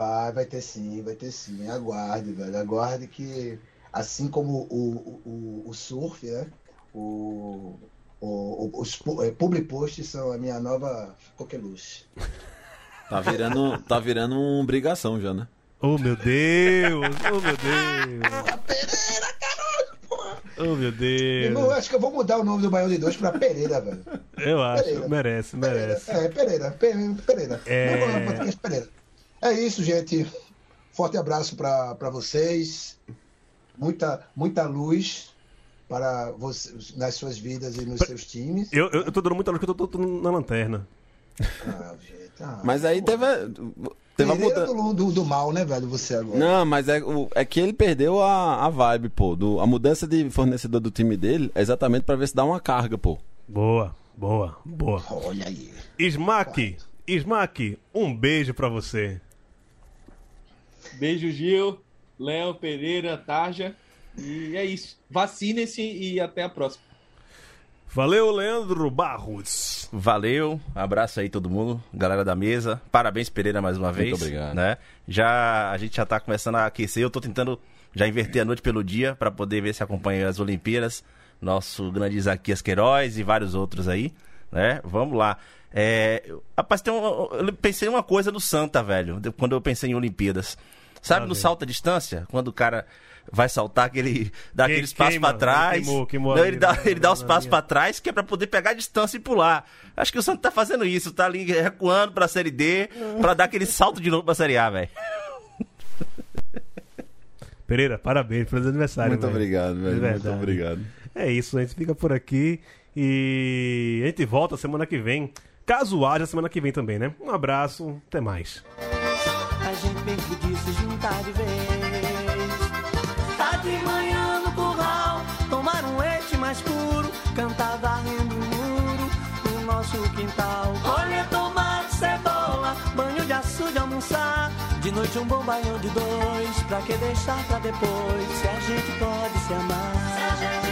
Vai, vai ter sim, vai ter sim. Aguarde, velho. Aguarde que, assim como o, o, o surf, né? O, o, o- os eh, public posts são a minha nova coqueluche. Tá virando, tá virando uma obrigação já, né? Oh meu Deus! Oh meu Deus! Pereira, caralho, porra! Oh meu Irmão, eu Deus! acho que eu vou mudar o nome do Baião de Dois pra Pereira, velho. Eu acho, Pereira. merece, merece. É, Pereira, Pe- Pereira. É. Não, não, português Pereira. É isso, gente. Forte abraço pra pra vocês. Muita, muita luz para vocês nas suas vidas e nos seus times. Eu, eu, eu tô dando muita luz que eu tô, tô na lanterna. Ah, gente, ah, Mas aí pô. teve. a- Teve a Pereira mudança. do, do, do mal, né, velho? Você agora. Não, mas é, o- é que ele perdeu a, a vibe, pô. Do, a mudança de fornecedor do time dele é exatamente pra ver se dá uma carga, pô. Boa, boa, boa. Olha aí. Smack, Smack, um beijo pra você. Beijo, Gil, Léo, Pereira, Tarja. E é isso. Vacinem-se e até a próxima. Valeu, Leandro Barros. Valeu, abraço aí todo mundo, galera da mesa. Parabéns, Pereira, mais uma vez. obrigado. Né? Já, a gente já tá começando a aquecer. Eu tô tentando já inverter a noite pelo dia pra poder ver se acompanha as Olimpíadas. Nosso grande Isaquias Queiroz e vários outros aí, né? Vamos lá. É, rapaz, tem um, eu pensei uma coisa no Santa, velho, quando eu pensei em Olimpíadas. Sabe Lá no salto à distância? Quando o cara vai saltar, que ele dá Que- aquele espaço queima, pra trás. queimou, queimou Não, ele dá, na- ele dá os na passos pra trás, que é pra poder pegar a distância e pular. Acho que o Santos tá fazendo isso, tá ali recuando pra Série D, pra dar aquele salto de novo pra Série A, velho. Pereira, parabéns, feliz aniversário. Muito velho. obrigado, velho. Muito obrigado. É isso, a gente fica por aqui e a gente volta semana que vem. Caso haja semana que vem também, né? Um abraço, até mais. A gente bem podia se juntar de vez. Tá de manhã no curral, tomar um leite mais puro, cantar varrendo o muro no nosso quintal. Olha, tomate, cebola, banho de açude, almoçar, de De noite um bom baião de dois, pra que deixar pra depois? Se a gente pode se amar. Se